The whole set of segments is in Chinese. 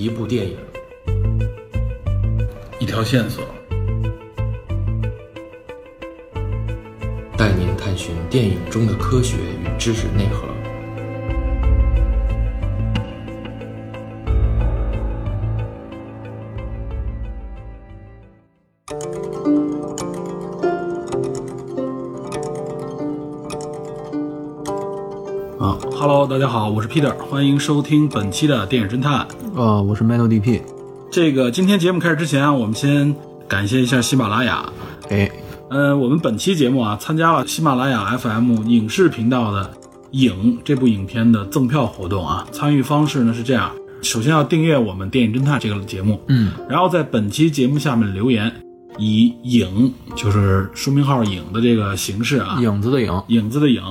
一部电影，一条线索，带您探寻电影中的科学与知识内核。啊，Hello，大家好，我是 Peter，欢迎收听本期的电影侦探。呃，我是 Metal DP。这个今天节目开始之前啊，我们先感谢一下喜马拉雅。哎，呃，我们本期节目啊，参加了喜马拉雅 FM 影视频道的《影》这部影片的赠票活动啊。参与方式呢是这样：首先要订阅我们电影侦探这个节目，嗯，然后在本期节目下面留言，以“影”就是书名号“影”的这个形式啊，影子的影，影子的影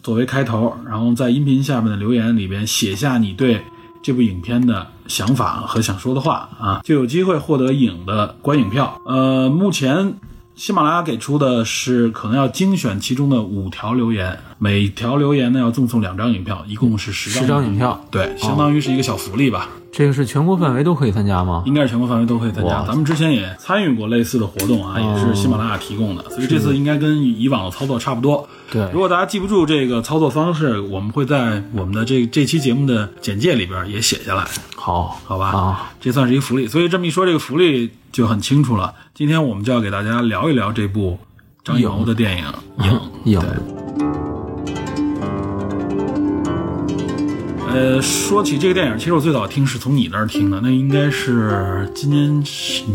作为开头，然后在音频下面的留言里边写下你对这部影片的想法和想说的话啊，就有机会获得影的观影票。呃，目前喜马拉雅给出的是可能要精选其中的五条留言，每条留言呢要赠送两张影票，一共是十张十张影票对，相当于是一个小福利吧。这个是全国范围都可以参加吗？应该是全国范围都可以参加。咱们之前也参与过类似的活动啊，也是喜马拉雅提供的，所以这次应该跟以往的操作差不多。对如果大家记不住这个操作方式，我们会在我们的这这期节目的简介里边也写下来，好，好吧？啊，这算是一个福利。所以这么一说，这个福利就很清楚了。今天我们就要给大家聊一聊这部张艺谋的电影《影》。影呃，说起这个电影，其实我最早听是从你那儿听的，那应该是今年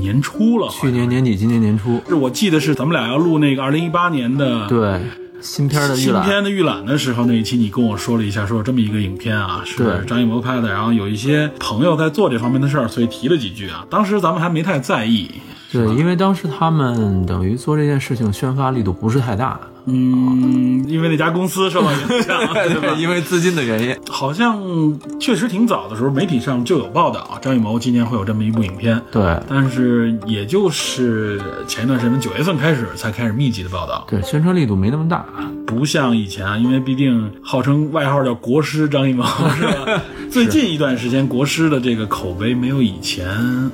年初了，去年年底，今年年初，是我记得是咱们俩要录那个二零一八年的对新片的预新，片的预览的时候，那一期你跟我说了一下，说有这么一个影片啊，是张艺谋拍的，然后有一些朋友在做这方面的事儿，所以提了几句啊。当时咱们还没太在意，对，因为当时他们等于做这件事情宣发力度不是太大，嗯，因为那家公司受到影响，对吧？因为资金的原因，好像确实挺早的时候，媒体上就有报道，张艺谋今年会有这么一部影片。对但是也就是前一段时间九月份开始才开始密集的报道，对，宣传力度没那么大，不像以前啊，因为毕竟号称外号叫国师张艺谋 是吧？最近一段时间国师的这个口碑没有以前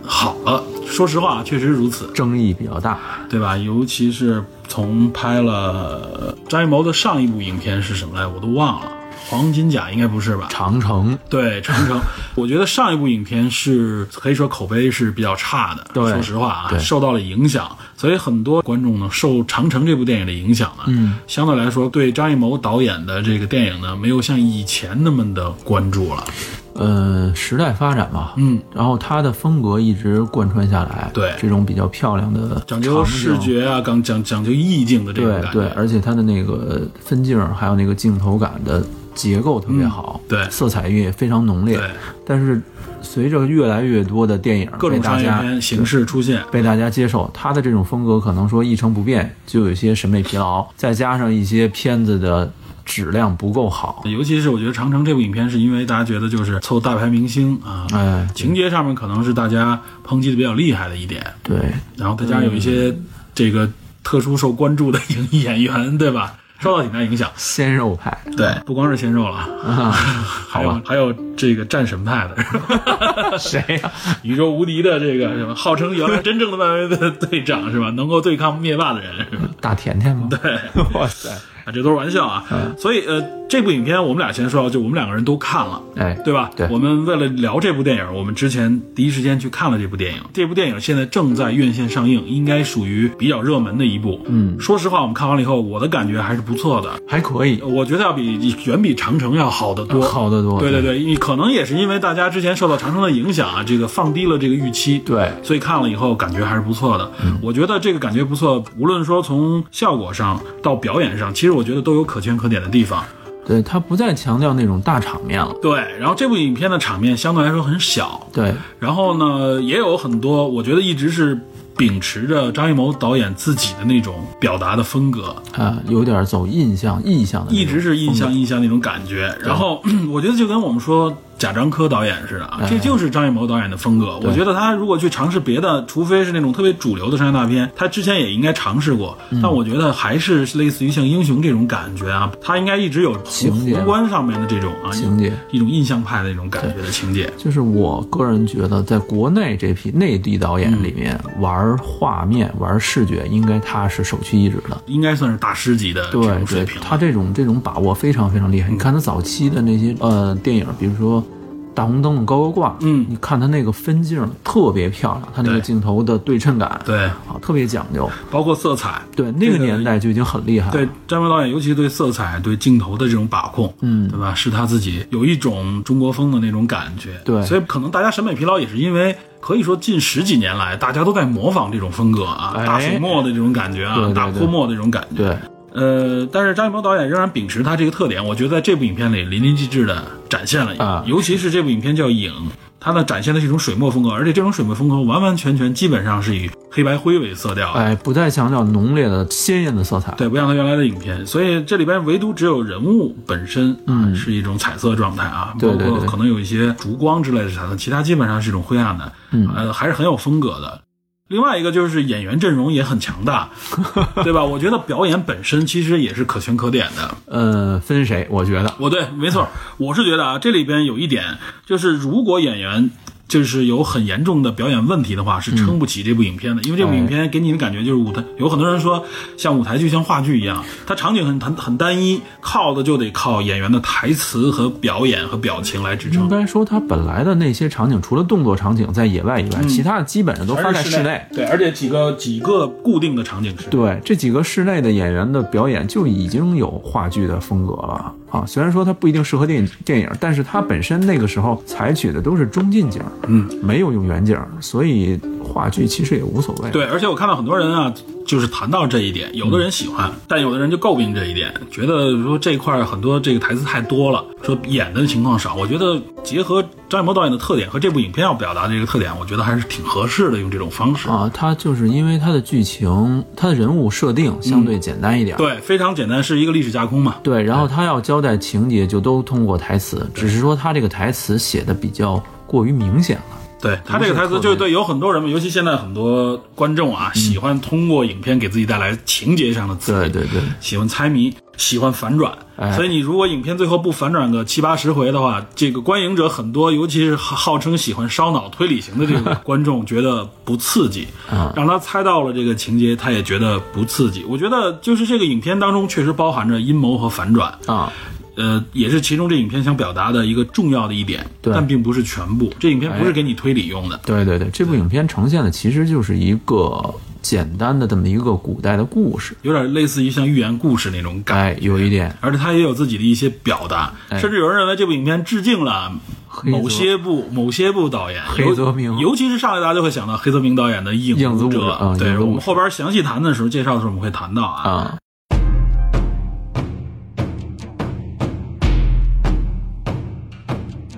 好了，说实话，确实如此，争议比较大。对吧？尤其是从拍了张艺谋的上一部影片是什么来，我都忘了，黄金甲应该不是吧？长城，对长城，我觉得上一部影片是可以说口碑是比较差的。对说实话啊，受到了影响，所以很多观众呢受长城这部电影的影响呢，嗯，相对来说对张艺谋导演的这个电影呢，没有像以前那么的关注了。呃，时代发展嘛，嗯，然后他的风格一直贯穿下来，对这种比较漂亮的讲究视觉啊，讲讲讲究意境的这种对感觉。对，而且它的那个分镜儿还有那个镜头感的结构特别好，嗯对色彩也非常浓烈。对但是随着越来越多的电影各种商业被大家片形式出现，被大家接受，他的这种风格可能说一成不变，就有一些审美疲劳，再加上一些片子的质量不够好，尤其是我觉得《长城》这部影片，是因为大家觉得就是凑大牌明星啊，哎，情节上面可能是大家抨击的比较厉害的一点，对。然后再加上有一些这个特殊受关注的影艺演员，对吧？受到挺大影响。鲜肉派。对，不光是鲜肉了，啊，还有还有这个战神派的，谁呀、宇宙无敌的这个什么，号称原来真正的漫威的队长是吧？能够对抗灭霸的人是吧？大甜甜吗？对，哇塞，啊，这都是玩笑啊。所以呃，这部影片我们俩先说，就我们两个人都看了。哎，对吧？对我们为了聊这部电影，我们之前第一时间去看了这部电影。这部电影现在正在院线上映，应该属于比较热门的一部。嗯，说实话，我们看完了以后，我的感觉还是不错的。还可以，我觉得要比远比长城要好得多，好得多对对对，你可能也是因为大家之前受到长城的影响啊，这个放低了这个预期。对所以看了以后感觉还是不错的。我觉得这个感觉不错，无论说从效果上到表演上，其实我觉得都有可圈可点的地方。对他不再强调那种大场面了，对，然后这部影片的场面相对来说很小，对然后呢，也有很多，我觉得一直是秉持着张艺谋导演自己的那种表达的风格，啊，有点走印象印象的一直是印象印象那种感觉。然后 我觉得就跟我们说贾樟柯导演似的啊，这就是张艺谋导演的风格。我觉得他如果去尝试别的，除非是那种特别主流的商业大片，他之前也应该尝试过。但我觉得还是类似于像英雄这种感觉啊，他应该一直有情节宏观上面的这种啊情节一种印象派的那种感觉的情节。就是我个人觉得，在国内这批内地导演里面，玩画面、玩视觉，应该他是首屈一指的。应该算是大师级的这对对种水平，他这种这种把握非常非常厉害。你看他早期的那些呃电影，比如说《大红灯笼高高挂》，嗯你看它那个分镜特别漂亮，它那个镜头的对称感，对，啊，特别讲究。包括色彩，对，那个年代就已经很厉害了。对张艺谋导演，尤其对色彩、对镜头的这种把控，嗯对吧？是他自己有一种中国风的那种感觉。对所以可能大家审美疲劳也是因为。可以说，近十几年来，大家都在模仿这种风格啊，哎大水墨的这种感觉啊，对对对大泼墨的这种感觉。对，呃，但是张艺谋导演仍然秉持他这个特点，我觉得在这部影片里淋漓尽致的展现了，啊。尤其是这部影片叫《影》，它呢展现的是一种水墨风格，而且这种水墨风格完完全全基本上是以黑白灰为色调。的，哎，不再强调浓烈的鲜艳的色彩。对，不像他原来的影片，所以这里边唯独只有人物本身啊、嗯。是一种彩色状态啊，包括可能有一些烛光之类的彩色，其他基本上是一种灰暗的，嗯。呃，还是很有风格的。另外一个就是演员阵容也很强大，对吧？我觉得表演本身其实也是可圈可点的。呃，分谁？我觉得我对，没错，我是觉得啊，这里边有一点就是，如果演员就是有很严重的表演问题的话，是撑不起这部影片的。因为这部影片给你的感觉就是舞台，有很多人说像舞台剧、像话剧一样，它场景很很很单一，靠的就得靠演员的台词和表演和表情来支撑应。该说它本来的那些场景，除了动作场景在野外以外，其他的基本上都发在室内。对，而且几个几个固定的场景是。对这几个室内的演员的表演就已经有话剧的风格了啊！虽然说它不一定适合电影电影，但是它本身那个时候采取的都是中近景，嗯，没有用远景，所以话剧其实也无所谓。对，而且我看到很多人啊，就是谈到这一点，有的人喜欢，但有的人就诟病这一点，觉得说这一块儿很多这个台词太多了，说演的情况少。我觉得结合张艺谋导演的特点和这部影片要表达的这个特点，我觉得还是挺合适的，用这种方式。啊，他就是因为他的剧情、他的人物设定相对简单一点。对，非常简单，是一个历史架空嘛。对，然后他要交代情节，就都通过台词，只是说他这个台词写的比较过于明显了。对他这个台词，就是对有很多人们，尤其现在很多观众啊，喜欢通过影片给自己带来情节上的刺激，对对对，喜欢猜谜，喜欢反转。哎所以你如果影片最后不反转个七八十回的话，这个观影者很多，尤其是号称喜欢烧脑推理型的这个观众，觉得不刺激。啊让他猜到了这个情节，他也觉得不刺激。我觉得就是这个影片当中确实包含着阴谋和反转。啊，呃，也是其中这影片想表达的一个重要的一点，但并不是全部。这影片不是给你推理用的，对对对，这部影片呈现的其实就是一个简单的这么一个古代的故事，有点类似于像寓言故事那种感哎，有一点而且它也有自己的一些表达，哎甚至有人认为这部影片致敬了某些部某些部导演，黑泽明尤尤其是上来大家就会想到黑泽明导演的《影影子武者对我们后边详细谈的时候，介绍的时候我们会谈到啊。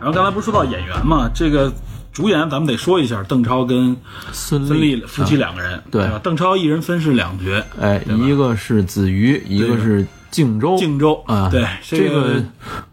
然后刚才不是说到演员嘛，这个主演咱们得说一下，邓超跟孙孙俪俪夫妻啊两个人，对吧？邓超一人分饰两角，哎，一个是子瑜，一个是靖州，靖州啊，对这个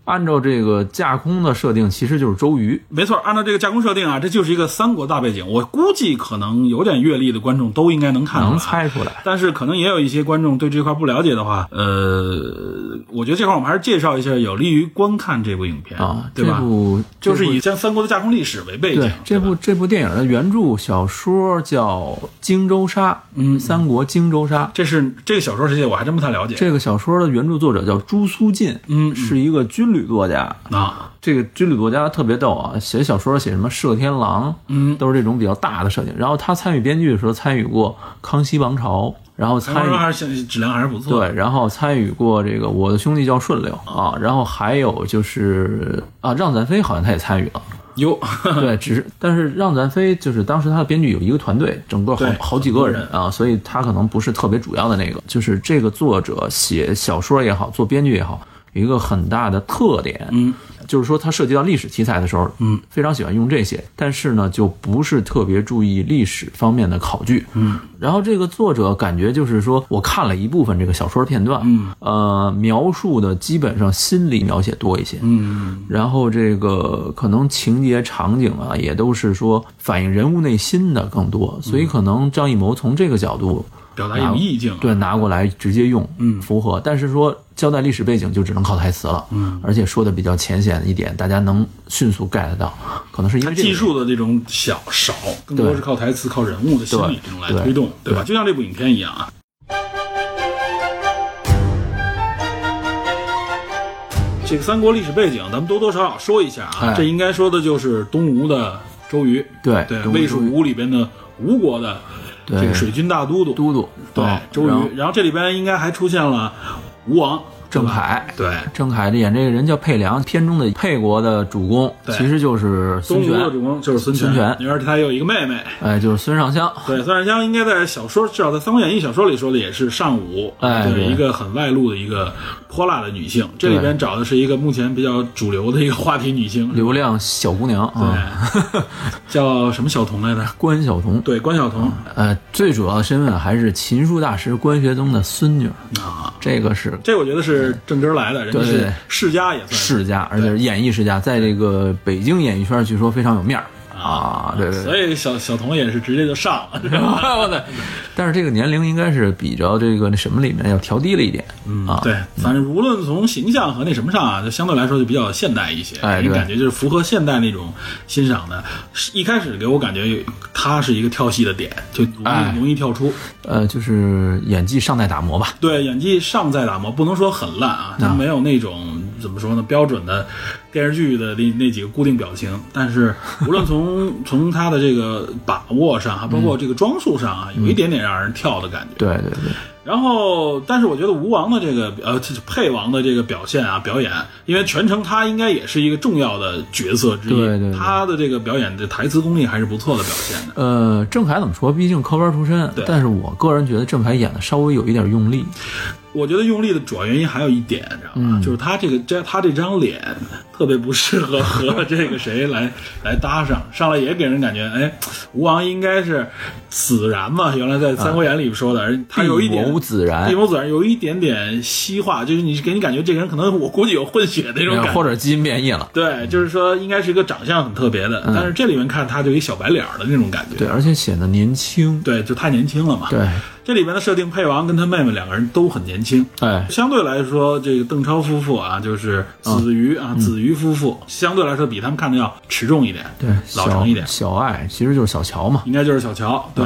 按照这个架空的设定，其实就是周瑜。没错，按照这个架空设定啊，这就是一个三国大背景。我估计可能有点阅历的观众都应该能看出来，能猜出来。但是可能也有一些观众对这块不了解的话，呃，我觉得这块我们还是介绍一下，有利于观看这部影片啊，对吧这？部就是以将三国的架空历史为背景对，这部这部电影的原著小说叫《荆州杀》，嗯三国荆州杀》。这是这个小说世界我还真不太了解。这个小说的原著作者叫朱苏进，嗯嗯是一个军旅作家。啊，这个军旅作家特别逗啊，写小说写什么射天狼，嗯都是这种比较大的设定。然后他参与编剧的时候，参与过《康熙王朝》，然后参与参还是质量还是不错。对，然后参与过这个《我的兄弟叫顺溜》啊，然后还有就是啊，让赞飞好像他也参与了。有 对，只是但是让咱飞就是当时他的编剧有一个团队，整个好好几个人啊，所以他可能不是特别主要的那个。就是这个作者写小说也好，做编剧也好，有一个很大的特点，嗯，就是说它涉及到历史题材的时候，嗯，非常喜欢用这些，但是呢，就不是特别注意历史方面的考据，嗯。然后这个作者感觉就是说，我看了一部分这个小说片段，嗯，呃，描述的基本上心理描写多一些，嗯。然后这个可能情节场景啊，也都是说反映人物内心的更多，所以可能张艺谋从这个角度表达一种意境，对拿过来直接用，嗯符合。但是说交代历史背景就只能靠台词了，嗯，而且说的比较浅显一点，大家能迅速 get 到，可能是因为这个技术的这种小少，更多是靠台词、靠人物的心理这种来推动，对吧？对就像这部影片一样啊。这个三国历史背景，咱们多多少少说一下啊。哎这应该说的就是东吴的周瑜，对对，魏蜀吴里边的吴国的对这个水军大都督，都督对哦周瑜。然后这里边应该还出现了吴王郑恺。对，郑恺演这个人叫沛良，片中的沛国的主公其实就是孙权，的主公就是孙孙权而且他有一个妹妹，哎，就是孙尚香。对，孙尚香应该在小说，至少在《三国演义》小说里说的也是尚武，对，哎对一个很外露的一个泼辣的女性。这里边找的是一个目前比较主流的一个话题女性，流量小姑娘啊，对，叫什么小童来着？关晓彤。对，关晓彤呃，最主要的身份还是秦书大师关学宗的孙女，啊，这个是这我觉得是正根儿来的，人家是世家也算是。世家，而且是演艺世家，在这个北京演艺圈据说非常有面儿啊。对对所。以小小童也是直接就上了，是吧？我的，但是这个年龄应该是比较这个那什么里面要调低了一点，嗯啊，对，反正无论从形象和那什么上啊，就相对来说就比较现代一些，哎对感觉就是符合现代那种欣赏的。一开始给我感觉有他是一个跳戏的点，就容易、哎容易跳出。呃，就是演技尚在打磨吧。对，演技尚在打磨，不能说很烂啊，他没有那种怎么说呢，标准的电视剧的那那几个固定表情。但是 无论从从他的这个把握上，还包括这个装束上啊，有一点点让人跳的感觉。对对对，然后，但是我觉得吴王的这个呃，这是沛王的这个表现啊，表演，因为全程他应该也是一个重要的角色之一，对对对他的这个表演的台词功力还是不错的表现的。呃，郑恺怎么说？毕竟科班出身对，但是我个人觉得郑恺演的稍微有一点用力。我觉得用力的主要原因还有一点，你知道吗？就是他这个这他这张脸特别不适合和 这个谁来来搭上，上来也给人感觉，哎，吴王应该是子然嘛，原来在《三国演义》里说的，而他有一点地谋子然地谋子然有一点点西化，就是你给你感觉这个人可能我估计有混血那种感觉，或者基因变异了。对，就是说应该是一个长相很特别的，但是这里面看他就一小白脸的那种感觉，对，而且显得年轻。对，就太年轻了嘛。对，这里面的设定，配王跟他妹妹两个人都很年轻。哎，相对来说，这个邓超夫妇啊，就是子瑜啊，子瑜夫妇，相对来说比他们看的要持重一点，对，老成一点，小爱其实就是小乔嘛。应该就是小乔。对、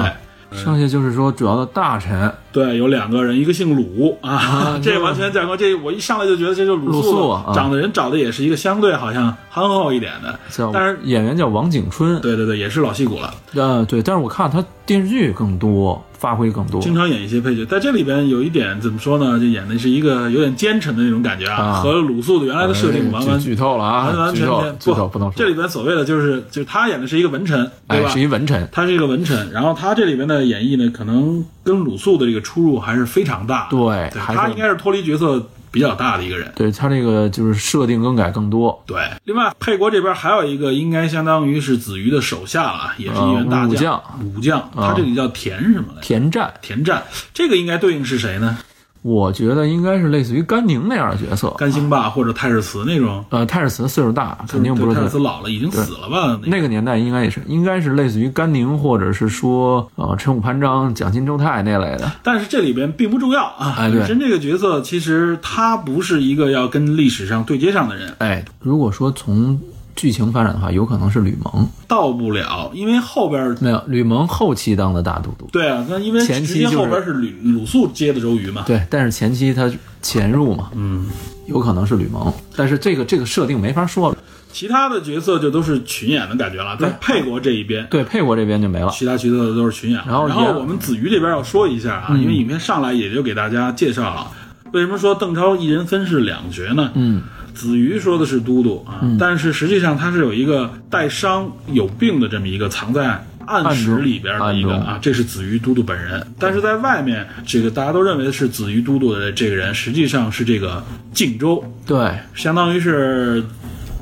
剩下就是说主要的大臣，对，有两个人，一个姓鲁啊，这这完全讲过，这我一上来就觉得这就是鲁肃啊长的人找的也是一个相对好像憨厚一点的，叫但是演员叫王景春。对对对，也是老戏骨了。呃，对，但是我看他电视剧更多，发挥更多。经常演一些配角，在这里边有一点怎么说呢？就演的是一个有点奸臣的那种感觉啊，啊和鲁肃的原来的设定完完哎剧剧透了啊！完完全全剧透不能说。这里边所谓的就是就是他演的是一个文臣，对哎，吧？是一文臣。他是一个文臣，然后他这里边的演绎呢，可能跟鲁肃的这个出入还是非常大的。对对他应该是脱离角色比较大的一个人。对他这个就是设定更改更多。对，另外沛国这边还有一个应该相当于是子瑜的手下了，也是一员大将。武将，他这里叫田什么来着？田战，田战，这个应该对应是谁呢？我觉得应该是类似于甘宁那样的角色。甘兴霸或者太史慈那种，呃，泰尔茨岁数大，肯定不是太史慈老了，已经死了吧？那那个年代应该也是，应该是类似于甘宁，或者是说呃陈武潘璋、蒋钦周泰那类的。但是这里边并不重要啊。本身这个角色其实他不是一个要跟历史上对接上的人，哎，如果说从剧情发展的话，有可能是吕蒙。到不了，因为后边没有，吕蒙后期当的大都督。对啊，那因为前期就是后边是吕鲁肃接的周瑜嘛。对，但是前期他潜入嘛，嗯，有可能是吕蒙，但是这个这个设定没法说了。其他的角色就都是群演的感觉了，在沛国这一边。对，沛国这边就没了。其他角色都是群演，然后然后我们子瑜这边要说一下啊，因为影片上来也就给大家介绍了，为什么说邓超一人分饰两角呢？嗯，子瑜说的是都督啊，但是实际上他是有一个带伤有病的这么一个藏在暗室里边的一个啊，这是子瑜都督本人。但是在外面，这个大家都认为是子瑜都督的这个人，实际上是这个靖州，对，相当于是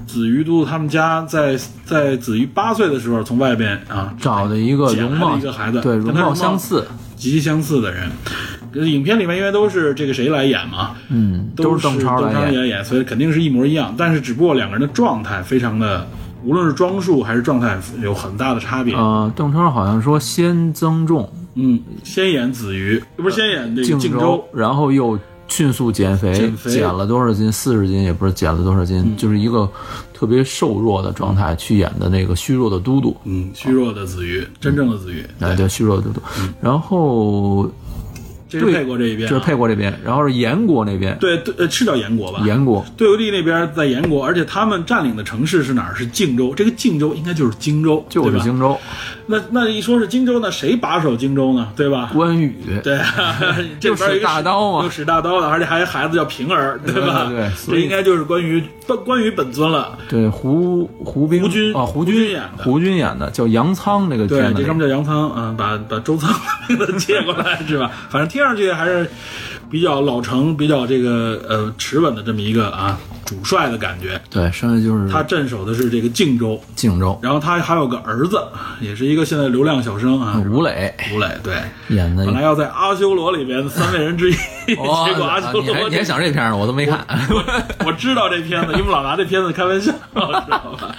子瑜都督他们家在在子瑜八岁的时候从外边啊找的一个容貌的一个孩子，对容貌相似，极其相似的人。呃影片里面因为都是这个谁来演嘛，嗯，都是邓超邓超来演。来演，所以肯定是一模一样。但是只不过两个人的状态非常的，无论是装束还是状态有很大的差别。呃，邓超好像说先增重嗯，先演子瑜，不是先演这个靖靖州，然后又迅速减肥，减肥减了多少斤？四十斤也不是减了多少斤，嗯就是一个特别瘦弱的状态去演的那个虚弱的都督。嗯，虚弱的子瑜，真正的子瑜，哎，叫，虚弱的都督。然后这是沛国这一边、啊，这是沛国这边，然后是燕国那边，对对，呃，是叫燕国吧？燕国对游地那边在燕国，而且他们占领的城市是哪儿？是靖州。这个靖州应该就是荆州，就是荆州，那那一说是荆州呢，谁把守荆州呢？对吧？关羽。对，这边有一个使大刀嘛又使大刀的，而且还有孩子叫平儿，对吧？对对对这应该就是关于关关于本尊了。对，胡胡兵胡军啊，胡胡军演的胡军演的叫杨仓那个对，这哥们叫杨仓，嗯，把把周仓的名字借过来是吧？反正听上去还是比较老成、比较这个呃持稳的这么一个啊主帅的感觉。对，剩下就是他镇守的是这个靖州，荆州然后他还有个儿子，也是一个现在流量小生啊，吴磊吴磊。对，演的本来要在阿修罗里边的三位人之一，哦结果阿修罗你还想这片儿呢？我都没看。我知道这片子，因为老拿这片子开玩笑，知道吧？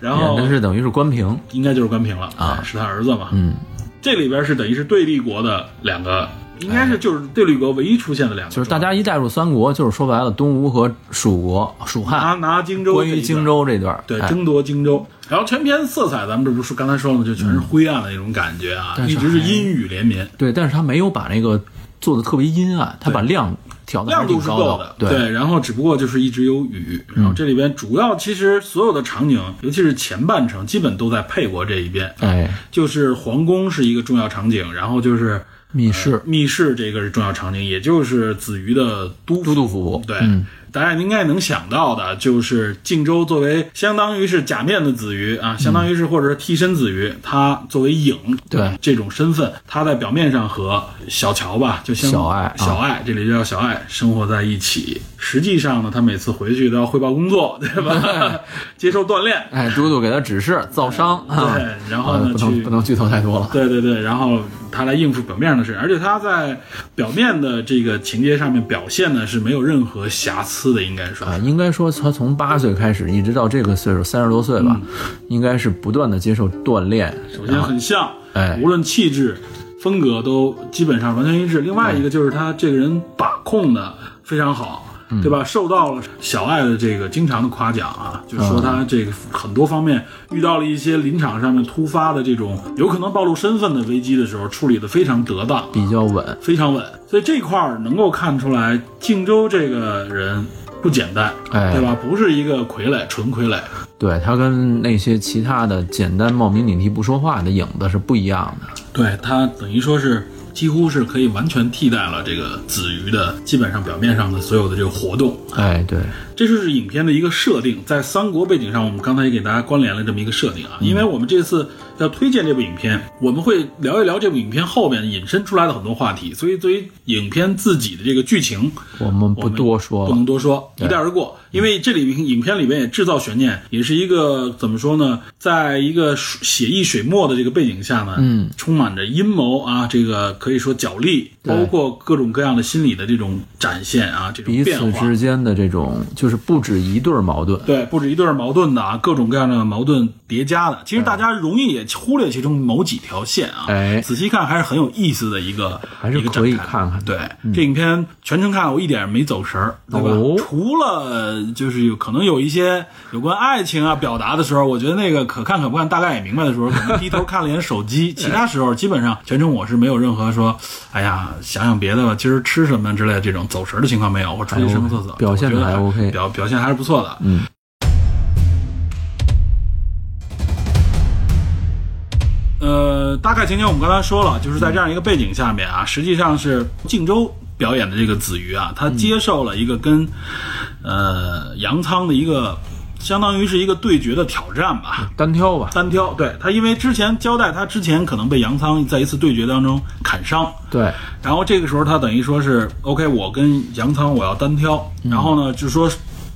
然后是等于是关平，应该就是关平了啊是他儿子嘛。嗯，这里边是等于是对立国的两个，应该是就是对吕国唯一出现的两个，就是大家一带入三国，就是说白了，东吴和蜀国、蜀汉，拿拿荆州，关于荆，州这段，哎对争夺荆州。然后全篇色彩，咱们这不是刚才说了吗？就全是灰暗的那种感觉啊，一直是阴雨连绵。对，但是他没有把那个做的特别阴暗，他把亮调的还亮度是够的，对，然后只不过就是一直有雨，然后这里边主要其实所有的场景，尤其是前半程，基本都在沛国这一边，哎，就是皇宫是一个重要场景，然后就是密室密室这个是重要场景，也就是子瑜的都都督府，对。嗯大家应该能想到的，就是靖州作为相当于是假面的子瑜啊，相当于是或者是替身子瑜，他作为影对。这种身份，他在表面上和小乔吧，就相小爱啊。小爱这里就叫小爱生活在一起。实际上呢，他每次回去都要汇报工作，对吧？接受锻炼，哎，都督给他指示造商啊，对然后呢啊不能去不能剧透太多了，对对对，然后他来应付表面上的事，而且他在表面的这个情节上面表现呢是没有任何瑕疵的，应该说啊，应该说他从八岁开始一直到这个岁数三十多岁吧，应该是不断的接受锻炼。首先很像，哎无论气质、风格都基本上完全一致。另外一个就是他这个人把控的非常好。对吧？受到了小爱的这个经常的夸奖啊，就说他这个很多方面遇到了一些临场上面突发的这种有可能暴露身份的危机的时候，处理的非常得当。比较稳，非常稳，所以这块儿能够看出来，靖州这个人不简单，哎对吧？不是一个傀儡，纯傀儡。对他跟那些其他的简单冒名顶替不说话的影子是不一样的。对他等于说是几乎是可以完全替代了这个子瑜的基本上表面上的所有的这个活动。哎，对，这就是影片的一个设定，在三国背景上，我们刚才也给大家关联了这么一个设定啊。因为我们这次要推荐这部影片，我们会聊一聊这部影片后面引申出来的很多话题，所以对于影片自己的这个剧情，我们不多说不能。多说，一带而过。因为这里面影片里面也制造悬念，也是一个怎么说呢？在一个水写意水墨的这个背景下呢，嗯，充满着阴谋啊，这个可以说角力，对包括各种各样的心理的这种展现啊，这种彼。此之间的这种就是不止一对儿矛盾，对，不止一对儿矛盾的啊，各种各样的矛盾叠加的。其实大家容易也忽略其中某几条线啊，哎仔细看还是很有意思的一个，还是一个可以看看的对，这影片全程看我一点没走神儿，对吧？哦除了就是有可能有一些有关爱情啊表达的时候，我觉得那个可看可不看，大概也明白的时候，可能低头看了一眼手机。其他时候基本上全程我是没有任何说，哎呀，想想别的吧，今儿吃什么之类的这种走神的情况没有。我出去上个厕所，表现还 OK 表表现还是不错的。嗯。呃，大概情节我们刚才说了，就是在这样一个背景下面啊，实际上是靖州表演的这个子瑜啊，他接受了一个跟、呃杨仓的一个相当于是一个对决的挑战吧，单挑吧。单挑。对他，因为之前交代他之前可能被杨仓在一次对决当中砍伤，对，然后这个时候他等于说是 OK，我跟杨仓我要单挑，然后呢就说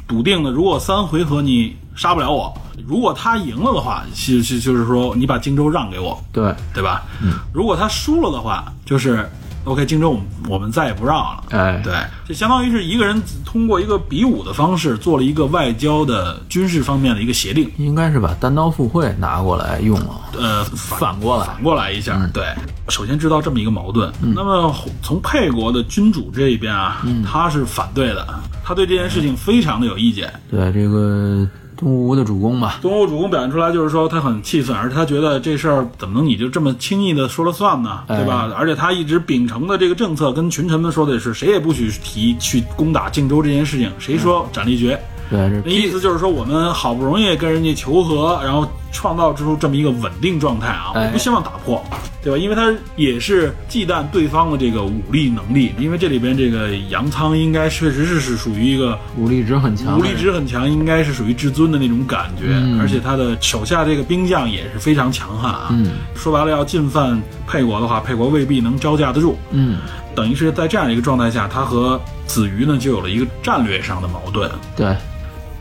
笃定的，如果三回合你杀不了我，如果他赢了的话，就就就是说你把荆州让给我，对，对吧？嗯，如果他输了的话，就是 OK，荆州我们我们再也不让了。哎，对，就相当于是一个人通过一个比武的方式做了一个外交的军事方面的一个协定，应该是把单刀赴会拿过来用了。呃，反过来反过来一下，对。首先知道这么一个矛盾，那么从沛国的君主这一边啊，他是反对的，他对这件事情非常的有意见。对这个东吴的主公吧，东吴主公表现出来就是说他很气愤，而且他觉得这事儿怎么能你就这么轻易的说了算呢？对吧？而且他一直秉承的这个政策，跟群臣们说的也是，谁也不许提去攻打荆州这件事情，谁说斩立决。对，意思就是说，我们好不容易跟人家求和，然后创造出这么一个稳定状态啊，我不希望打破，对吧？因为他也是忌惮对方的这个武力能力，因为这里边这个杨仓应该确实是是属于一个武力值很强，武力值很强，应该是属于至尊的那种感觉，而且他的手下这个兵将也是非常强悍啊。嗯，说白了，要进犯沛国的话，沛国未必能招架得住。嗯，等于是在这样一个状态下，他和子瑜呢就有了一个战略上的矛盾。对。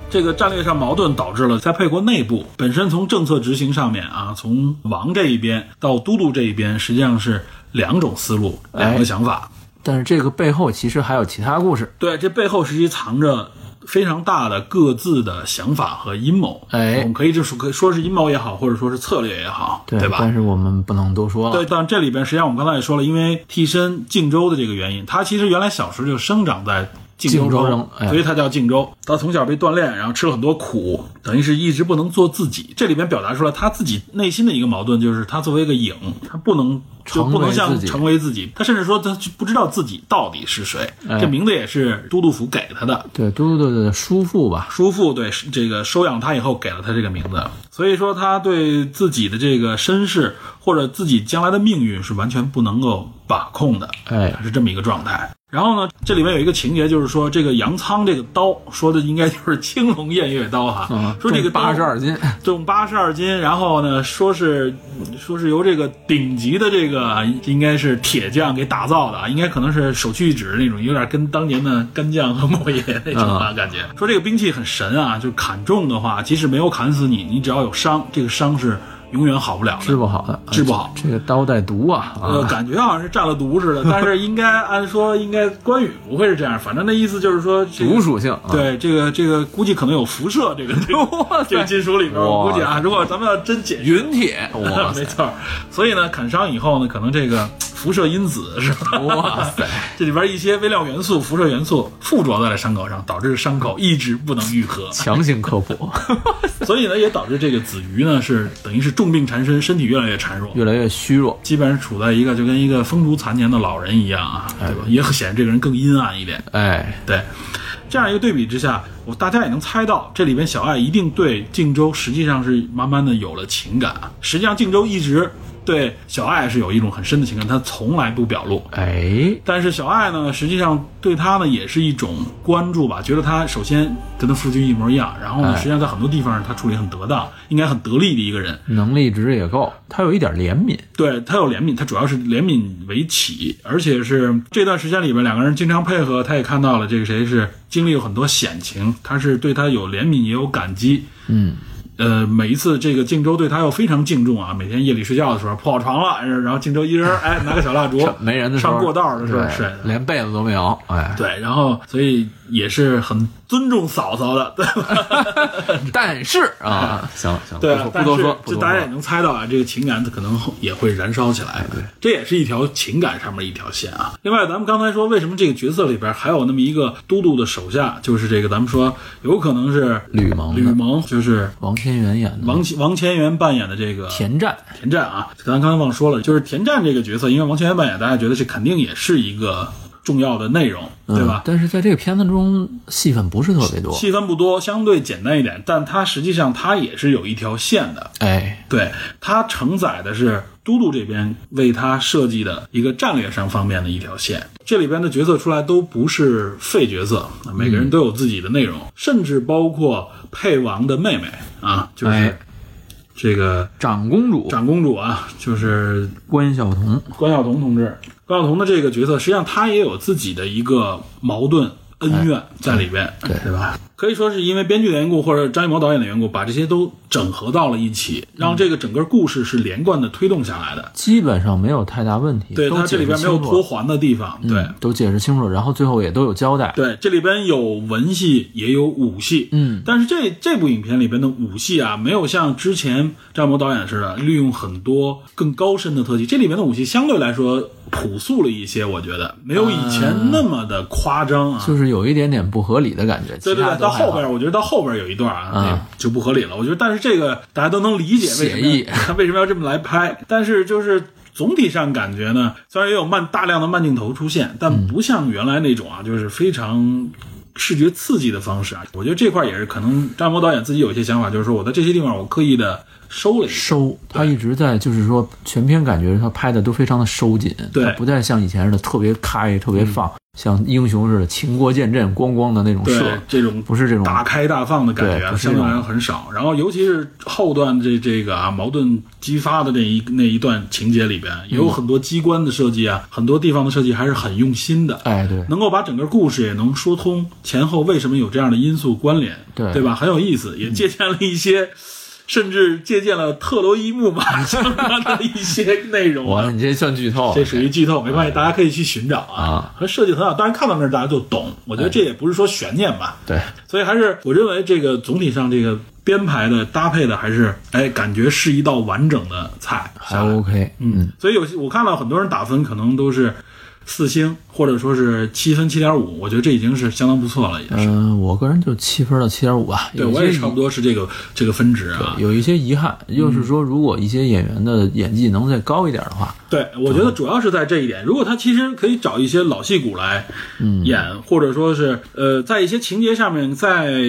这个战略上矛盾导致了在沛国内部本身从政策执行上面啊，从王这一边到都督这一边，实际上是两种思路，两个想法。但是这个背后其实还有其他故事。对，这背后实际藏着非常大的各自的想法和阴谋。哎，我们可以就说，可以说是阴谋也好，或者说是策略也好，对吧？但是我们不能多说。对，但这里边实际上我们刚才也说了，因为替身靖州的这个原因，他其实原来小时候就生长在。荆州人，所以他叫荆州。他从小被锻炼，然后吃了很多苦，等于是一直不能做自己。这里面表达出来他自己内心的一个矛盾，就是他作为一个影，他不能就不能像成为自己。他甚至说他不知道自己到底是谁。这名字也是都督府给他的，对都督的叔父吧？叔父对这个收养他以后给了他这个名字。所以说他对自己的这个身世或者自己将来的命运是完全不能够把控的。哎，是这么一个状态。然后呢，这里面有一个情节，就是说这个杨仓这个刀，说的应该就是青龙偃月刀哈，说这个八十二斤，重八十二斤。然后呢，说是说是由这个顶级的这个应该是铁匠给打造的啊，应该可能是首屈一指那种，有点跟当年的干将和莫邪那种啊感觉。说这个兵器很神啊，就砍中的话，即使没有砍死你，你只要有伤，这个伤是。永远好不了，治不好的，治不好。这个刀带毒啊，呃，感觉好像是占了毒似的。但是应该按说，应该关羽不会是这样。反正那意思就是说，毒属性。对，这个这个估计可能有辐射。这个 这个金属里边，我估计啊，如果咱们要真解云铁，没错。所以呢，砍伤以后呢，可能这个。辐射因子是吧？哇塞，这里边一些微量元素、辐射元素附着在了伤口上，导致伤口一直不能愈合。强行科普，所以呢，也导致这个子瑜呢是等于是重病缠身，身体越来越孱弱，越来越虚弱，基本上处在一个就跟一个风烛残年的老人一样啊，对吧？也显得这个人更阴暗一点。哎，对，这样一个对比之下，我大家也能猜到，这里边小爱一定对靖州实际上是慢慢的有了情感。实际上，靖州一直。对小爱是有一种很深的情感，他从来不表露。哎，但是小爱呢，实际上对他呢也是一种关注吧，觉得他首先跟他夫君一模一样，然后呢，实际上在很多地方他处理很得当，应该很得力的一个人，能力值也够。他有一点怜悯，对他有怜悯，他主要是怜悯为起，而且是这段时间里边两个人经常配合，他也看到了这个谁是经历有很多险情，他是对他有怜悯也有感激。嗯。呃，每一次这个靖州对他又非常敬重啊，每天夜里睡觉的时候铺好床了，然后靖州一人 哎拿个小蜡烛，没人的时候上过道的时候睡，连被子都没有，哎，对，然后所以。也是很尊重嫂嫂的，对吧？但是啊，行了行了，对，不多说，就大家也能猜到啊，这个情感可能也会燃烧起来。对，这也是一条情感上面一条线啊。另外，咱们刚才说，为什么这个角色里边还有那么一个都督的手下，就是这个咱们说有可能是吕蒙，吕蒙就是王千源演的，王王千源扮演的这个田战，田战啊，咱刚才忘说了，就是田战这个角色，因为王千源扮演，大家觉得这肯定也是一个。重要的内容，对吧？但是在这个片子中，戏份不是特别多，戏份不多，相对简单一点。但它实际上它也是有一条线的，哎，对，它承载的是都督这边为他设计的一个战略上方面的一条线。这里边的角色出来都不是废角色，每个人都有自己的内容，甚至包括配王的妹妹啊，就是这个长公主，长公主啊，就是关晓彤，关晓彤同志。关晓彤的这个角色，实际上她也有自己的一个矛盾恩怨在里边，对对吧？可以说是因为编剧的缘故，或者张艺谋导演的缘故，把这些都整合到了一起，让这个整个故事是连贯的推动下来的。基本上没有太大问题，对，都它这里边没有脱环的地方。对，嗯都解释清楚，然后最后也都有交代。对，这里边有文戏，也有武戏。嗯，但是这这部影片里边的武戏啊，没有像之前张艺谋导演似的利用很多更高深的特技。这里边的武戏相对来说朴素了一些，我觉得没有以前那么的夸张啊。就是有一点点不合理的感觉。对对对，其他都还好到后边，我觉得到后边有一段啊，嗯就不合理了。我觉得，但是这个大家都能理解为什么他 为什么要这么来拍。但是就是总体上感觉呢，虽然也有慢大量的慢镜头出现，但不像原来那种啊，就是非常。视觉刺激的方式啊，我觉得这块也是可能张艺谋导演自己有一些想法，就是说我在这些地方我刻意的收了收，他一直在就是说全篇感觉他拍的都非常的收紧，对他不再像以前似的特别开、特别放，像英雄似的秦国见阵、咣咣的那种这种不是这种大开大放的感觉相对来这种说很少。然后尤其是后段这这个啊矛盾激发的那一那一段情节里边，也有很多机关的设计啊，很多地方的设计还是很用心的。哎，对，能够把整个故事也能说通，前后为什么有这样的因素关联，对对吧？很有意思，也借鉴了一些，甚至借鉴了特洛伊木马相关的一些内容哇，啊。你这算剧透，这属于剧透，没关系，大家可以去寻找啊啊。和设计很好，当然看到那儿大家就懂。我觉得这也不是说悬念吧，对，所以还是我认为这个总体上这个编排的搭配的还是哎，感觉是一道完整的菜还。OK，嗯，所以有些我看到很多人打分可能都是四星或者说是七分七点五，我觉得这已经是相当不错了，也是。嗯、我个人就七分到七点五吧，对我也差不多是这个这个分值啊。有一些遗憾，就是说，如果一些演员的演技能再高一点的话，对，我觉得主要是在这一点。如果他其实可以找一些老戏骨来演，或者说是呃，在一些情节上面再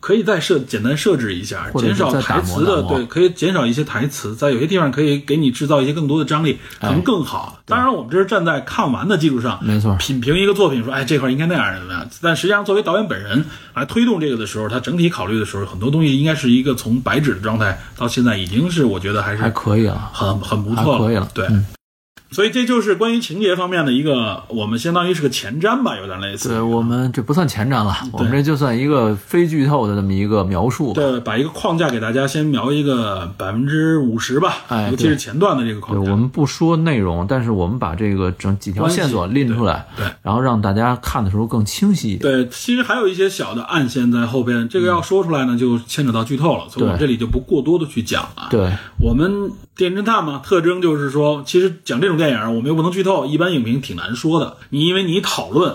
可以再设简单设置一下，减少台词的，对，可以减少一些台词，在有些地方可以给你制造一些更多的张力，可能更好。当然，我们这是站在看完的基础上，没错品评一个作品，说哎这块应该那样怎么样。但实际上，作为导演本人来推动这个的时候，他整体考虑的时候，很多东西应该是一个从白纸的状态到现在已经是我觉得还是还可以了。很很不错了可以了对。嗯所以这就是关于情节方面的一个，我们相当于是个前瞻吧，有点类似。对我们这不算前瞻了，我们这就算一个非剧透的这么一个描述。对，把一个框架给大家先描一个百分之五十吧，哎尤其是前段的这个，框架。我们不说内容，但是我们把这个整几条线索拎出来，对对然后让大家看的时候更清晰一点。对，其实还有一些小的暗线在后边，这个要说出来呢，就牵扯到剧透了，所以我们这里就不过多的去讲了。对，我们电侦探嘛，特征就是说，其实讲这种电影，我们又不能剧透，一般影评挺难说的。你因为你讨论。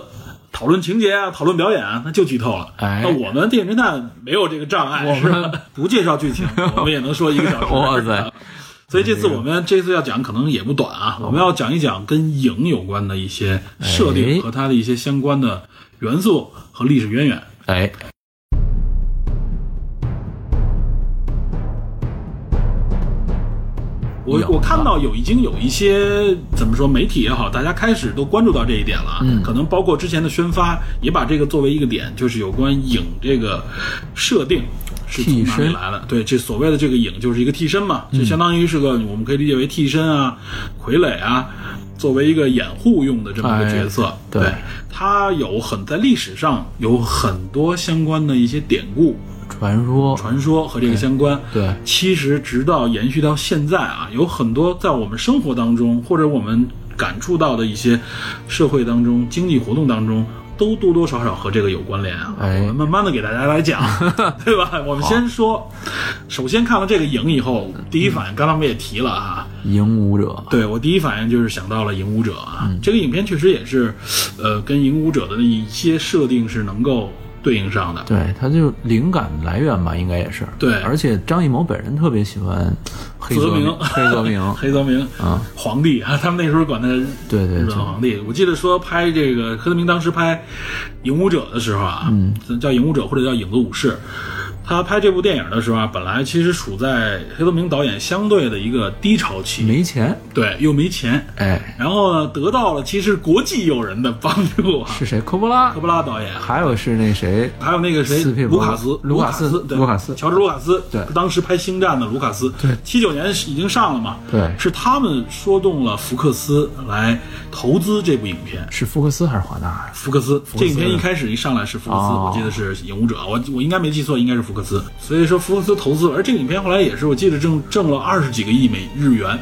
讨论情节啊，讨论表演啊，那就剧透了。哎那我们电影侦探没有这个障碍，我们？不介绍剧情，我们也能说一个小时。哇塞！所以这次我们这次要讲可能也不短啊，我们要讲一讲跟影有关的一些设定哎和它的一些相关的元素和历史渊源。哎，我我看到有已经有一些怎么说媒体也好，大家开始都关注到这一点了。嗯可能包括之前的宣发也把这个作为一个点，就是有关影这个设定是从哪里来的？对，这所谓的这个影就是一个替身嘛，就相当于是个我们可以理解为替身啊、傀儡啊。作为一个掩护用的这么一个角色，哎对它有很在历史上有很多相关的一些典故、传说，传说和这个相关。对。其实直到延续到现在啊，有很多在我们生活当中，或者我们感触到的一些社会当中、经济活动当中，都多多少少和这个有关联啊。哎。我们慢慢的给大家来讲，对吧？我们先说，首先看了这个影以后，第一反应，刚才我们也提了啊，影舞者，对我第一反应就是想到了《影舞者》啊，嗯。这个影片确实也是，呃，跟《影舞者》的一些设定是能够对应上的。对，他就灵感来源吧，应该也是。对而且张艺谋本人特别喜欢黑泽泽明黑泽明，黑泽明啊，皇帝啊，他们那时候管他日对对对本皇帝。我记得说拍这个黑泽明当时拍《影武者》的时候啊，嗯，叫《影武者》或者叫《影子武士》，他拍这部电影的时候啊，本来其实处在黑泽明导演相对的一个低潮期，没钱，对，又没钱，哎，然后呢，得到了其实国际友人的帮助啊，是谁？科波拉科，波拉导演，还有是那谁？还有那个谁，卢卡斯，卢卡斯卢卡斯乔治卢卡斯，对当时拍《星战》的卢卡斯，对七九年已经上了嘛，对是他们说动了福克斯来投资这部影片。是福克斯还是华纳？福克斯，这影片一开始一上来是福克斯，哦我记得是影武者，我我应该没记错，应该是福克斯。所以说福克斯投资，而这个影片后来也是我记得挣挣了二十几个亿美日元，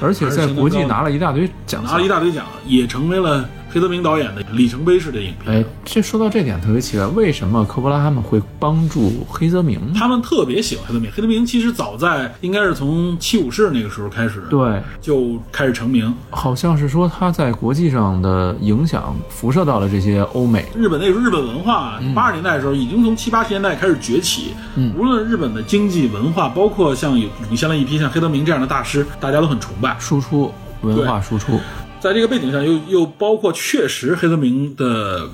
而且在国际拿了一大堆奖拿了一大堆奖，也成为了黑泽明导演的里程碑式的影片。哎，这说到这点特别奇怪，为什么科波拉他们会帮助黑泽明？他们特别喜欢黑泽明，黑泽明其实早在应该是从七武士那个时候开始，对，就开始成名。好像是说他在国际上的影响辐射到了这些欧美。日本那时候日本文化，八十年代的时候已经从七八十年代开始崛起。嗯无论日本的经济文化，包括像有涌现了一批像黑泽明这样的大师，大家都很崇拜。输出文化输出，在这个背景上，又又包括确实黑泽明的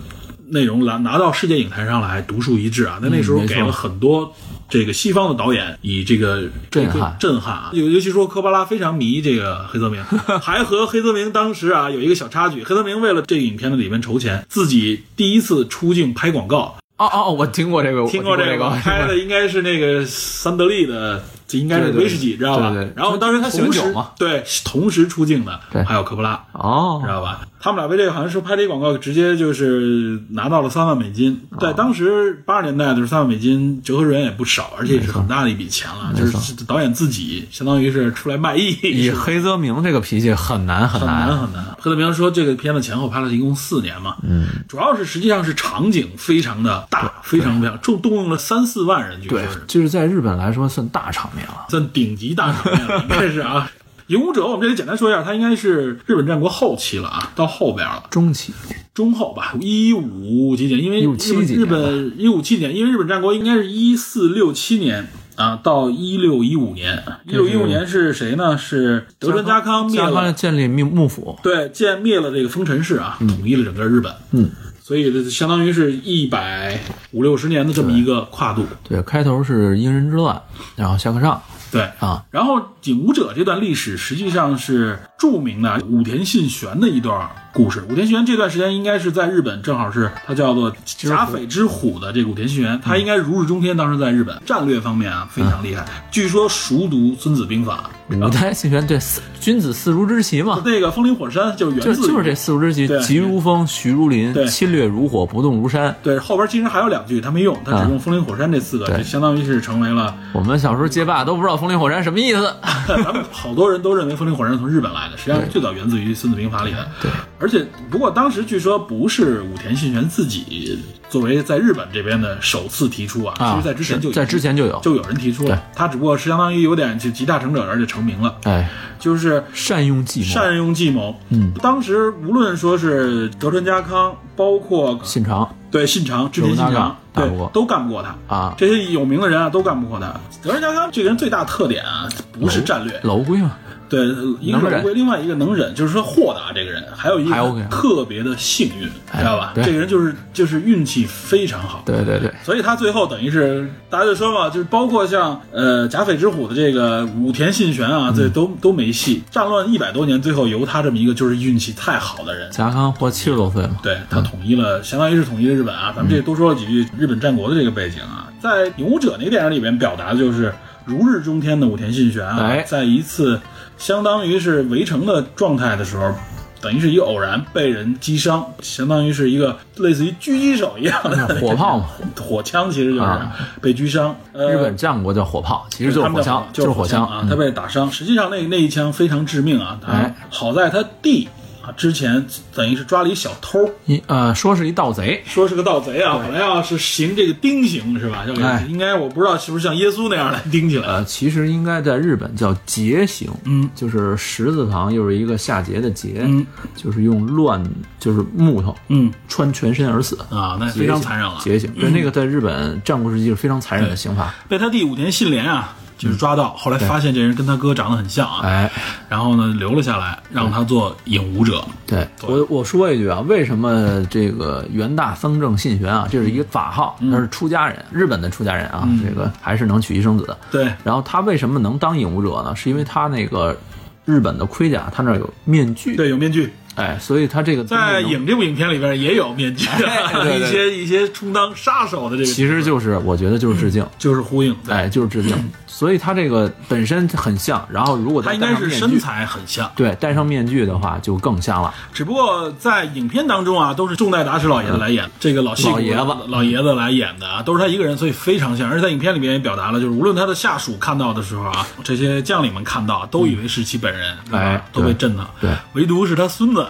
内容拿拿到世界影坛上来独树一帜啊，那那时候给了很多。这个西方的导演以这个震撼。震撼啊，尤尤其说科巴拉非常迷这个黑泽明，还和黑泽明当时啊有一个小插曲，黑泽明为了这个影片的里面筹钱，自己第一次出镜拍广告，哦哦，我听过这个，听过这个拍的应该是那个三得利的，这应该是威士忌，知道吧？然后当时他喜欢同时酒嘛对同时出镜的对还有科波拉，哦知，道吧？他们俩为这个好像是拍这个广告，直接就是拿到了三万美金。在当时八十年代的时候，三万美金折合人也不少，而且也是很大的一笔钱了。就是是导演自己相当于是出来卖艺，以黑泽明这个脾气很难很很难难。很难。黑泽明说，这个片子前后拍了一共四年嘛，嗯，主要是实际上是场景非常的大，非常非常重，动用了三四万人，据说对是，就是在日本来说算大场面了。算顶级大场面了，应该是啊。影武者，我们这里简单说一下，它应该是日本战国后期了啊，到后边了。中期，中后吧，一五几年，因为157日本日本一五七年，因为日本战国应该是一四六七年啊到一六一五年，一六一五年是谁呢？是德川家康灭了，建立幕幕府，对，建灭了这个丰臣氏啊，统一了整个日本，嗯，所以这相当于是一百五六十年的这么一个跨度，对，开头是英人之乱，然后下克上。对。啊，然后景武者这段历史实际上是著名的武田信玄的一段故事。武田信玄这段时间应该是在日本，正好是他叫做甲斐之虎的这个武田信玄，他应该如日中天。当时在日本战略方面啊非常厉害，据说熟读《孙子兵法》。武田信玄对四君子四如之旗嘛，那个风林火山就是源自就就是这四如之旗对，急如风，徐如林对，侵略如火，不动如山。对，后边其实还有两句他没用，他只用“风林火山”这四个，对这相当于是成为了我们小时候街霸都不知道风林火山什么意思。咱们好多人都认为风林火山从日本来的，实际上最早源自于《孙子兵法》里的。对，而且不过当时据说不是武田信玄自己作为在日本这边的首次提出啊，啊其实在之前就在之前就有就有人提出了，他只不过是相当于有点就集大成者，而且成名了，哎，就是善用计谋，善用计谋。嗯，当时无论说是德川家康，包括信长对信长、织田信长对都干不过他。啊，这些有名的人啊，都干不过他。德川家康这个人最大特点啊，不是战略，老乌龟嘛，对，一个是龟，另外一个能忍，就是说豁达这个人，还有一个特别的幸运，哎知道吧？这个人就是就是运气非常好。对对对，所以他最后等于是大家就说嘛，就是包括像呃甲斐之虎的这个武田信玄啊，这都都没戏。战乱一百多年，最后由他这么一个就是运气太好的人，甲康活七十多岁嘛，对他统一了，相当于是统一了日本啊。咱们这多说了几句日本战国的这个背景啊，在《勇武者》那个电影里面表达的就是如日中天的武田信玄啊，哎在一次相当于是围城的状态的时候。等于是一个偶然被人击伤，相当于是一个类似于狙击手一样的火炮嘛，火枪其实就是啊被狙伤。呃，日本战国叫火炮，其实就是火枪，就是火枪啊，他被打伤。实际上那那一枪非常致命啊，他哎好在他弟啊之前等于是抓了一小偷，一呃说是一盗贼，说是个盗贼啊，本来要是行这个钉刑是吧？要给哎应该我不知道是不是像耶稣那样来钉起来。呃，其实应该在日本叫劫刑，嗯，就是十字旁又是一个下劫的劫，嗯，就是用乱就是木头嗯穿全身而死，啊，那非常残忍了。劫刑。对，那个在日本战国时期是非常残忍的刑罚。被他弟武田信廉啊，就是抓到，后来发现这人跟他哥长得很像啊，哎，然后呢留了下来，让他做影武者。对。我我说一句啊，为什么这个元大僧正信玄啊，这是一个法号，他是出家人，日本的出家人啊，这个还是能娶妻生子的。对，然后他为什么能当影武者呢？是因为他那个日本的盔甲，他那儿有面具，对，有面具，哎，所以他这个在影这部影片里边也有面具，一些一些充当杀手的这个，其实就是我觉得就是致敬，就是呼应，对。哎，就是致敬。所以他这个本身很像，然后如果他应该是身材很像，对，戴上面具的话就更像了。只不过在影片当中啊，都是重代达史老爷子来演，这个老戏骨老爷子。老爷子来演的啊，都是他一个人，所以非常像。而且在影片里面也表达了，就是无论他的下属看到的时候啊，这些将领们看到都以为是其本人，对都被震到。对。唯独是他孙子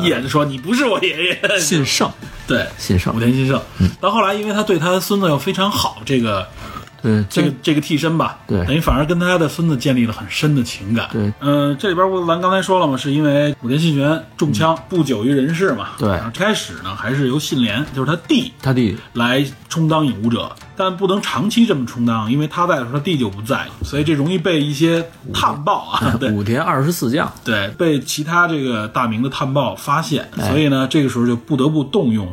一眼就说你不是我爷爷，信圣，对。信圣。武，田信胜，到后来，因为他对他孙子又非常好，这个对，这个这个替身吧，对。等于反而跟他的孙子建立了很深的情感。对。嗯、这里边不咱刚才说了嘛，是因为武田信玄中枪不久于人世嘛。对。然后开始呢还是由信廉，就是他弟他弟。弟来充当影武者，但不能长期这么充当，因为他在的时候他弟就不在，所以这容易被一些探报啊，对。武田二十四将，对，被其他这个大明的探报发现，哎。所以呢，这个时候就不得不动用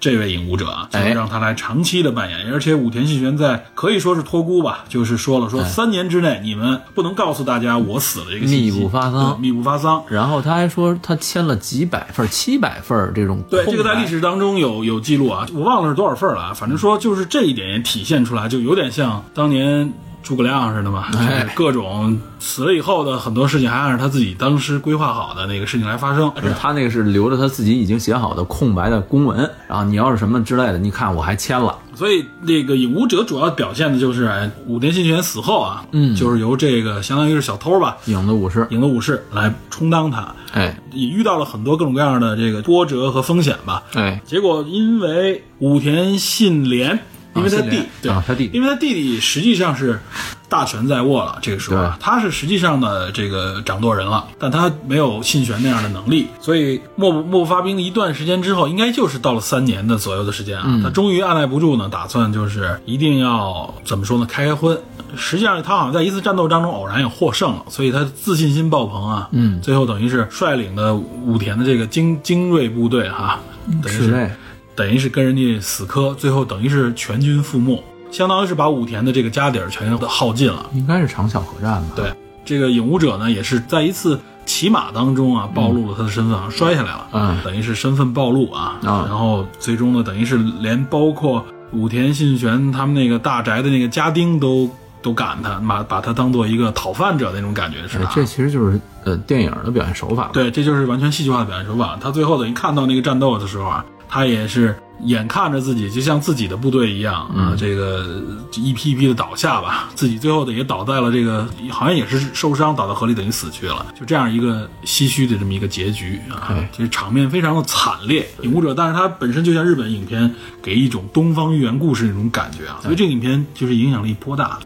这位影舞者啊，就是哎让他来长期的扮演。而且武田信玄在可以说是托孤吧，就是说了哎。说三年之内你们不能告诉大家我死了密不发丧。对密不发丧。然后他还说他签了几百份、七百份这种对，这个在历史当中有有记录啊，我忘了是多少份儿了啊，反正说就是这一点也体现出来，就有点像当年诸葛亮似的嘛，哎。就是各种死了以后的很多事情还按照他自己当时规划好的那个事情来发生。他那个是留着他自己已经写好的空白的公文，然后你要是什么之类的，你看我还签了，所以那个影武者主要表现的就是哎武田信玄死后啊，嗯。就是由这个相当于是小偷吧，影子武士，影子武士来充当他，哎。也遇到了很多各种各样的这个波折和风险吧。哎，结果因为武田信廉，因为他弟对啊他弟弟因为他弟弟实际上是大权在握了，这个时候他是实际上的这个掌舵人了，但他没有信玄那样的能力，所以幕不幕不发兵一段时间之后，应该就是到了三年的左右的时间啊，嗯他终于按耐不住呢，打算就是一定要怎么说呢，开开荤。实际上，他好像在一次战斗当中偶然也获胜了，所以他自信心爆棚啊。嗯最后等于是率领的武田的这个精精锐部队哈、等于是是嘞，等于是跟人家死磕，最后等于是全军覆没，相当于是把武田的这个家底儿全都耗尽了。应该是长筱河战吧？对，这个影武者呢，也是在一次骑马当中啊，暴露了他的身份，摔下来了，嗯等于是身份暴露啊，啊然后最终呢，等于是连包括武田信玄他们那个大宅的那个家丁都都赶他，把把他当做一个讨饭者那种感觉是吧？哎这其实就是呃电影的表现手法。对，这就是完全戏剧化的表现手法。他最后等于看到那个战斗的时候啊，他也是眼看着自己就像自己的部队一样啊，这个一批一批的倒下吧，自己最后的也倒在了这个，好像也是受伤倒到河里，等于死去了，就这样一个唏嘘的这么一个结局啊哎，其实场面非常的惨烈。影武者，但是它本身就像日本影片给一种东方寓言故事那种感觉啊，所以这个影片就是影响力颇大。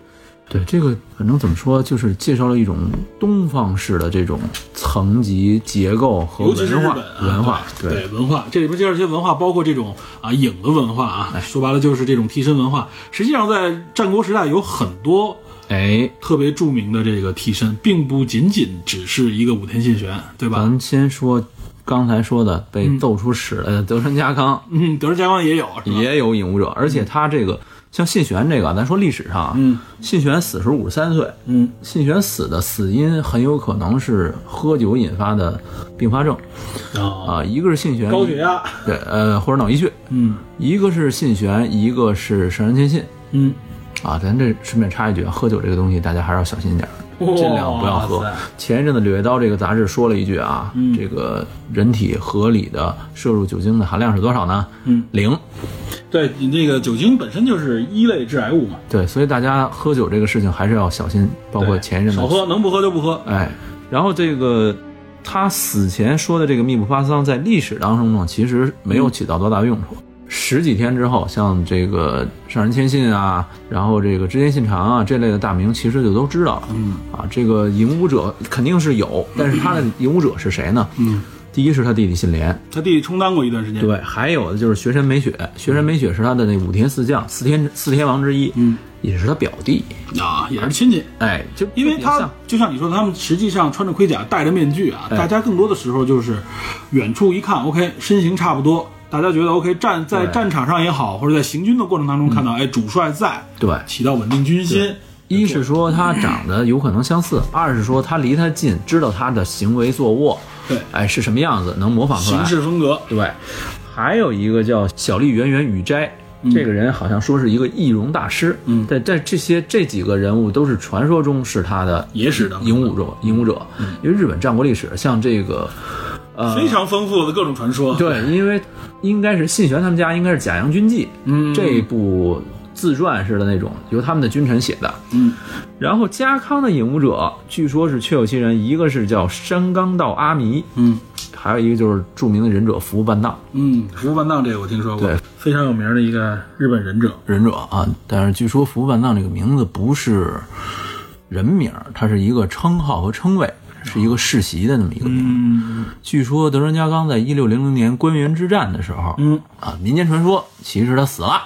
对这个，反正怎么说，就是介绍了一种东方式的这种层级结构和文化、啊、文化。对对文化，这里边介绍一些文化，包括这种啊影的文化啊，说白了就是这种替身文化。实际上，在战国时代有很多哎，特别著名的这个替身，并不仅仅只是一个武田信玄，对吧？咱先说刚才说的被揍出屎的德川家康，嗯，德川家康也有，也有影武者，而且他这个像信玄这个，咱说历史上啊，嗯信玄死时五十三岁，嗯，信玄死的死因很有可能是喝酒引发的并发症啊，啊，一个是信玄高血压，对，呃，或者脑溢血，嗯一个是信玄，一个是上杉谦信嗯，啊。咱这顺便插一句啊，喝酒这个东西大家还是要小心一点，尽量不要喝。前一阵子《柳叶刀》这个杂志说了一句啊，嗯这个人体合理的摄入酒精的含量是多少呢？嗯，零。对你这个酒精本身就是一类致癌物嘛，对，所以大家喝酒这个事情还是要小心，包括前一阵子少喝，能不喝就不喝。哎，然后这个他死前说的这个密不发丧，在历史当中呢，其实没有起到多大用处。十几天之后，像这个上人谦信啊，然后这个织田信长啊这类的大名，其实就都知道了。嗯啊，这个影武者肯定是有，但是他的影武者是谁呢？嗯，第一是他弟弟信廉，他弟弟充当过一段时间。对，还有的就是学神美雪，学神美雪是他的那五天四将，四天四天王之一。嗯，也是他表弟，啊，也是亲戚。哎，就因为他就像你说的，他们实际上穿着盔甲，戴着面具啊，哎大家更多的时候就是远处一看，OK，身形差不多，大家觉得 OK，战在战场上也好，或者在行军的过程当中看到，哎，主帅在，对。起到稳定军心。一是说他长得有可能相似，二是说他离他近，知道他的行为坐卧，对。哎是什么样子，能模仿出来。行。事风格，对，还有一个叫小笠原原雨斋，这个人好像说是一个易容大师。嗯。在在这些这几个人物都是传说中是他的野史的。影武者，影武者。因为日本战国历史像这个，呃，非常丰富的各种传说。对，因为应该是信玄他们家应该是《假阳军记》嗯这部自传式的那种，由他们的君臣写的。嗯，然后家康的影武者，据说是确有其人，一个是叫山冈道阿弥，嗯还有一个就是著名的忍者服部半藏。嗯，服部半藏这个我听说过，对，非常有名的一个日本忍者。忍者啊，但是据说服部半藏这个名字不是人名儿，它是一个称号和称谓，是一个世袭的那么一个名字。嗯据说德川家康在一六零零年关原之战的时候，嗯，啊，民间传说其实他死了，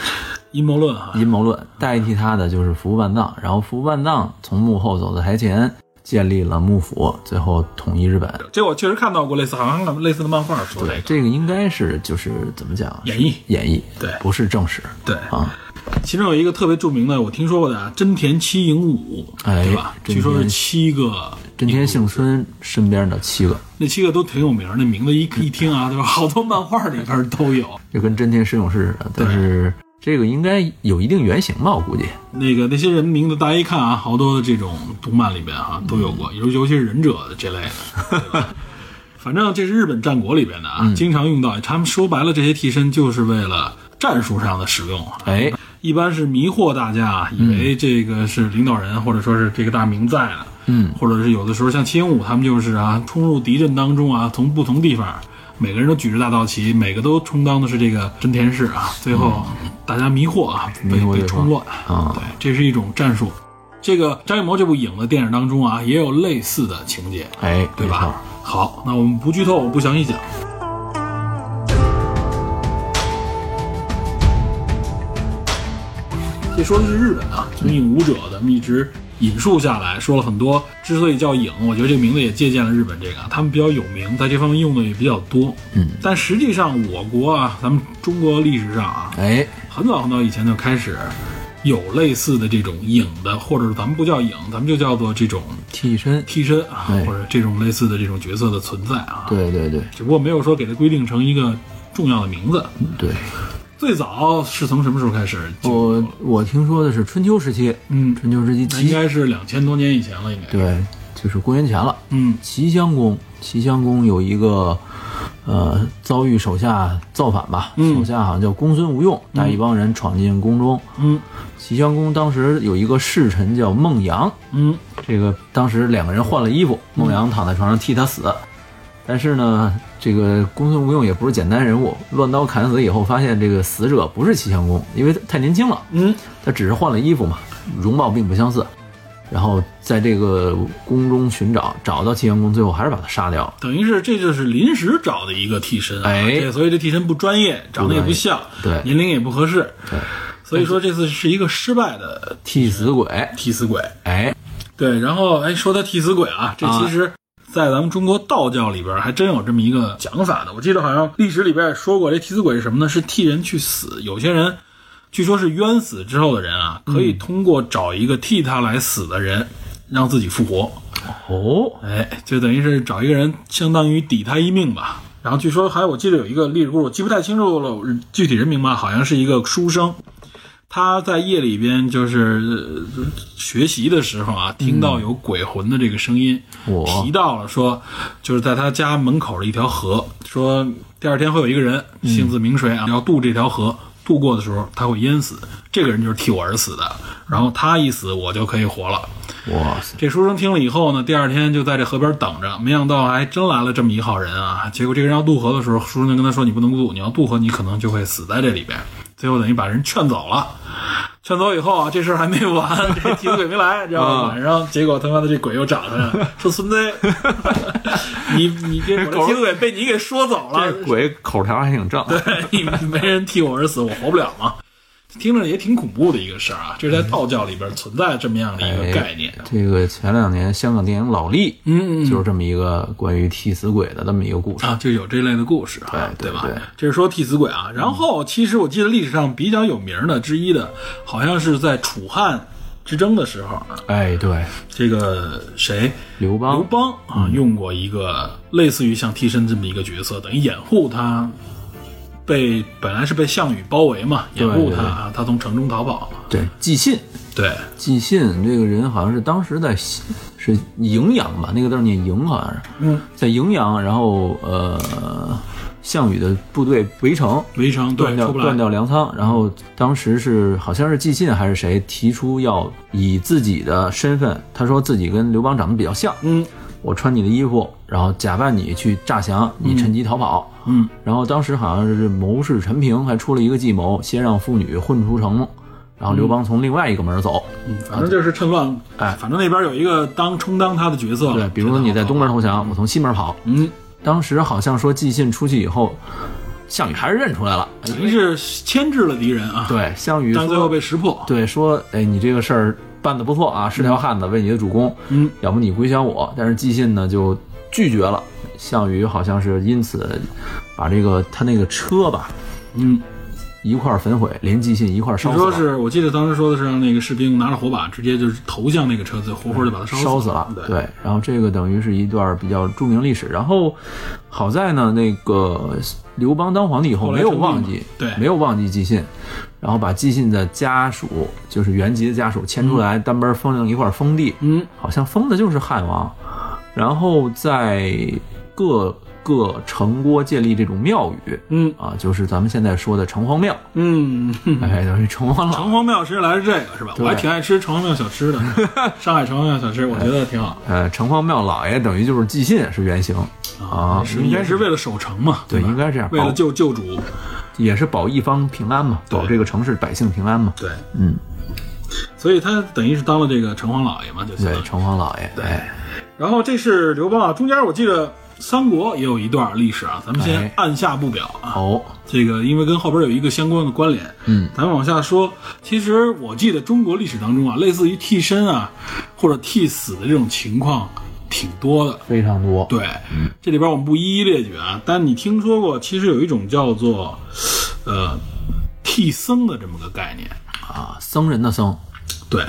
阴谋论啊，阴谋论代替他的就是服部半藏，然后服部半藏从幕后走到台前，建立了幕府，最后统一日本。这我确实看到过类似，好像看类似的漫画说这对，这个应该是就是怎么讲？演绎。演绎，对不是正史对，啊。其中有一个特别著名的，我听说过的啊，真田七影武，哎对吧？据说是七个，真田幸村身边的七个，那七个都挺有名儿，那名字一一听啊，对吧？好多漫画里边都有。就跟真田十勇士似的，但是这个应该有一定原型吧？我估计。那个那些人名字大家一看啊，好多的这种动漫里边哈、都有过，尤尤其是忍者的这类的？反正这是日本战国里边的啊，经常用到。他们说白了，这些替身就是为了战术上的使用。啊哎，一般是迷惑大家啊，以为这个是领导人，或者说是这个大名在了，嗯，或者是有的时候像七英武他们就是啊，冲入敌阵当中啊，从不同地方，每个人都举着大道旗，每个都充当的是这个真田氏啊，最后大家迷惑啊，被被冲乱啊对，这是一种战术。这个张艺谋这部影的电影当中啊，也有类似的情节，哎，对吧？好，那我们不剧透，我不详细讲。这说的是日本啊，从影武者的一直引述下来，说了很多。之所以叫影，我觉得这个名字也借鉴了日本这个，他们比较有名，在这方面用的也比较多。嗯，但实际上我国啊，咱们中国历史上啊，哎，很早很早以前就开始有类似的这种影的，或者咱们不叫影，咱们就叫做这种替身，替身啊，对或者这种类似的这种角色的存在啊。，对对对只不过没有说给它规定成一个重要的名字。对。最早是从什么时候开始？我我听说的是春秋时期，嗯，春秋时期那应该是两千多年以前了，应该。，对，就是公元前了。嗯齐襄公，齐襄公有一个，呃，遭遇手下造反吧，嗯手下好像叫公孙无用，带一帮人闯进宫中。嗯齐襄公当时有一个侍臣叫孟阳，嗯这个当时两个人换了衣服，孟阳躺在床上替他死。但是呢，这个公孙无用也不是简单人物，乱刀砍死以后，发现这个死者不是齐襄公，因为他太年轻了，嗯，他只是换了衣服嘛，容貌并不相似。然后在这个宫中寻找，找到齐襄公，最后还是把他杀掉了。等于是这就是临时找的一个替身啊。哎这所以这替身不专业，长得也不像，对年龄也不合适。对，所以说这次是一个失败的替死鬼，替死鬼。哎，对，然后哎，说到替死鬼啊，这其实，在咱们中国道教里边还真有这么一个讲法的。我记得好像历史里边也说过，这替死鬼是什么呢？是替人去死。有些人据说是冤死之后的人啊，可以通过找一个替他来死的人，让自己复活。哦，哎，就等于是找一个人，相当于抵他一命吧。然后据说还有，我记得有一个历史故事，我记不太清楚了具体人名吧，好像是一个书生，他在夜里边就是呃学习的时候啊，听到有鬼魂的这个声音，我提到了说，就是在他家门口的一条河，说第二天会有一个人姓字名谁啊，要渡这条河。渡过的时候他会淹死，这个人就是替我而死的，然后他一死我就可以活了。哇塞，这书生听了以后呢，第二天就在这河边等着，没想到还真来了这么一号人啊！结果这个人要渡河的时候，书生就跟他说：“你不能渡，你要渡河，你可能就会死在这里边。”最后等于把人劝走了。劝走以后啊，这事儿还没完，这替死鬼没来，知道吧？啊晚上结果他妈的这鬼又找他了，说：“孙子，你你这替死鬼被你给说走了，这鬼口条还挺正。对你没人替我而死，我活不了嘛。听着也挺恐怖的一个事儿啊。这是在道教里边存在这么样的一个概念。这个前两年香港电影《老力》嗯，就是这么一个关于替死鬼的这么一个故事。啊，就有这类的故事啊，吧对对对？这是说替死鬼啊。然后其实我记得历史上比较有名的之一的，好像是在楚汉之争的时候啊，哎，对，这个谁刘邦，刘邦啊，用过一个类似于像替身这么一个角色，等于掩护他被本来是被项羽包围嘛，掩护他啊，他从城中逃跑。对，寄信，对，寄信这个人好像是当时在是荥阳吧，那个字儿念荥，好像是嗯，在荥阳，然后呃，项羽的部队围城，围城对断掉断掉粮仓，然后当时是好像是寄信还是谁提出要以自己的身份，他说自己跟刘邦长得比较像，嗯。我穿你的衣服，然后假扮你去诈降，你趁机逃跑。嗯，然后当时好像是谋士陈平还出了一个计谋，先让妇女混出城，然后刘邦从另外一个门走。嗯，反正就是趁乱，哎反正那边有一个当充当他的角色，对，比如说你在东门投降，我从西门跑。嗯，当时好像说季信出去以后，项羽还是认出来了。等于是牵制了敌人啊，对，项羽但最后，被识破。对说，哎，你这个事儿办得不错啊，是条汉子，为你的主公，嗯，要不你归降我。但是季信呢就拒绝了，项羽好像是因此把这个他那个车吧嗯，一块儿焚毁，连季信一块烧死了。说是我记得当时说的是让那个士兵拿着火把直接就是投向那个车子，活活就把它烧死死了，对，对，然后这个等于是一段比较著名历史。然后好在呢，那个刘邦当皇帝以后没有忘记，对。没有忘记寄信，然后把寄信的家属，就是原籍的家属牵出来，单边封一块封地，嗯，好像封的就是汉王，然后在各个城郭建立这种庙宇嗯。啊，就是咱们现在说的城隍庙，嗯，哎，等于城隍老。城隍庙其实来是这个是吧？我还挺爱吃城隍庙小吃的，上海城隍庙小吃我觉得挺好。呃，城隍庙老爷等于就是寄信是原型。啊，是应该是为了守城嘛，对，应该这样，为了救救主，也是保一方平安嘛，保这个城市百姓平安嘛。对，嗯，所以他等于是当了这个城隍老爷嘛，就行对，了。城隍老爷，哎，然后这是刘邦啊，中间我记得三国也有一段历史啊，咱们先哎按下不表啊。哦，这个因为跟后边有一个相关的关联，嗯，咱们往下说。其实我记得中国历史当中啊，类似于替身啊或者替死的这种情况挺多的。非常多，对，这里边我们不一一列举啊，但你听说过，其实有一种叫做呃替僧的这么个概念。啊，僧人的僧，对，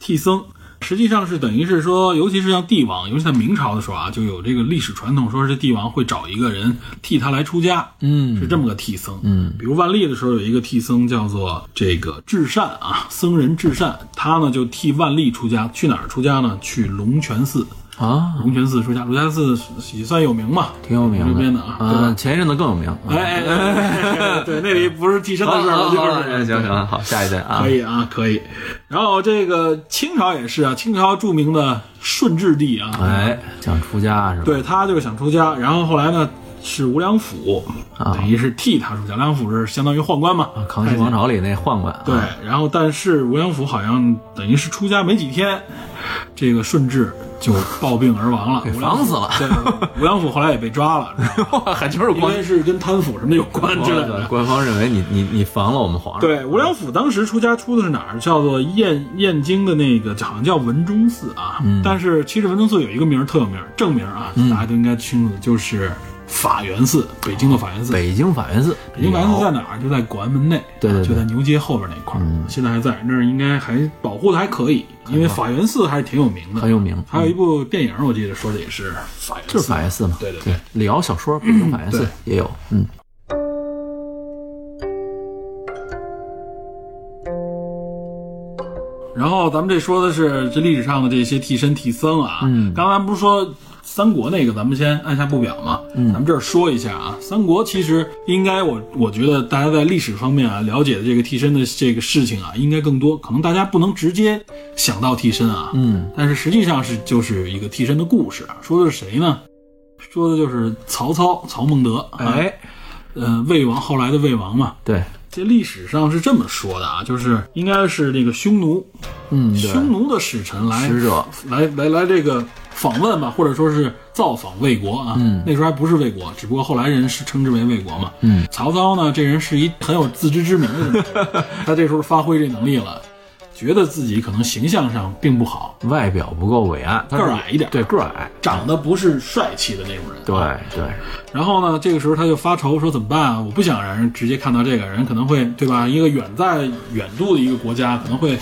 替僧实际上是等于是说，尤其是像帝王，尤其在明朝的时候啊，就有这个历史传统，说是帝王会找一个人替他来出家，嗯是这么个替僧。嗯，比如万历的时候有一个替僧叫做这个至善啊，僧人至善，他呢就替万历出家，去哪儿出家呢？去龙泉寺。啊，龙泉寺出家，龙泉寺也算有名嘛，挺有名这边的啊，前一阵子更有名，哎哎哎对，那里不是替身的事儿了，就是。行行，好，下一代啊。可，以啊，可以。然后这个清朝也是啊，清朝著名的顺治帝啊，哎，想出家是吧？对他就是想出家，然后后来呢是吴良辅，啊等于是替他出家。吴良辅是相当于宦官嘛，啊康熙王朝里那宦官，啊对，然后但是吴良辅好像等于是出家没几天，这个顺治就暴病而亡了，给防死了对，吴良辅后来也被抓了，还就是因为是跟贪腐什么有关之类的。官方认为你你你防了我们皇上，对，吴良辅当时出家出的是哪儿？叫做燕燕京的那个，好像叫文忠寺啊。嗯但是其实文忠寺有一个名儿特有名儿，正名儿啊，大家都应该清楚，就是法源寺，北京的法源寺。北京法源寺，北京法源寺在哪儿？就在广安门内，对对对就在牛街后边那块儿，嗯。现在还在那儿，应该还保护的还可以，因为法源寺还是挺有名的，很有名。还有一部电影，我记得说的也是法源寺，就是法源寺嘛，对对对。李敖小说《北京法源寺》也有，嗯，然后咱们这说的是这历史上的这些替身替僧啊，嗯。刚才不是说三国那个，咱们先按下不表嘛，嗯，咱们这儿说一下啊，三国其实应该我我觉得大家在历史方面啊了解的这个替身的这个事情啊，应该更多，可能大家不能直接想到替身啊，嗯，但是实际上是就是一个替身的故事，啊说的是谁呢？说的就是曹操曹孟德，啊，哎，呃，魏王后来的魏王嘛，对，这历史上是这么说的啊，就是应该是那个匈奴，嗯，匈奴的使臣来使者。来来来这个访问吧，或者说是造访魏国啊。嗯那时候还不是魏国，只不过后来人是称之为魏国嘛。嗯，曹操呢，这人是一很有自知之明的人，他这时候发挥这能力了，觉得自己可能形象上并不好，外表不够伟岸，个儿矮一点对，个儿矮，长得不是帅气的那种人。对对，然后呢，这个时候他就发愁说怎么办啊？我不想让人直接看到这个人，可能会对吧？一个远在远度的一个国家可能会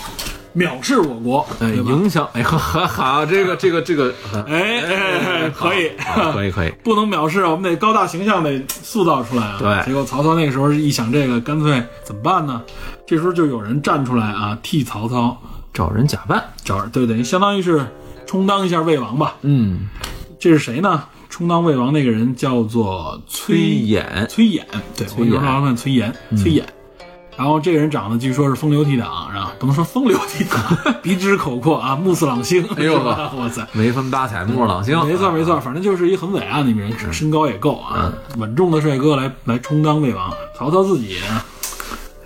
藐视我国？影响，哎，好好，这个这个这个，哎可以。可以可以，不能藐视，我们得高大形象得塑造出来啊。对结果曹操那个时候一想这个，干脆怎么办呢？这时候就有人站出来啊，替曹操找人假扮，找人，对等于相当于是充当一下魏王吧。嗯，这是谁呢？充当魏王那个人叫做崔崔琰，崔琰，对，我有时候老看崔琰，崔琰。然后这个人长得据说是风流倜傥，然后不能说风流倜傥，鼻直口阔啊，目似朗星，哎呦是吧？哇塞！眉分八彩，目若朗星，没错没错，反正就是一很伟岸的一个人，身高也够啊，稳重的帅哥来来充当魏王。曹操自己呢，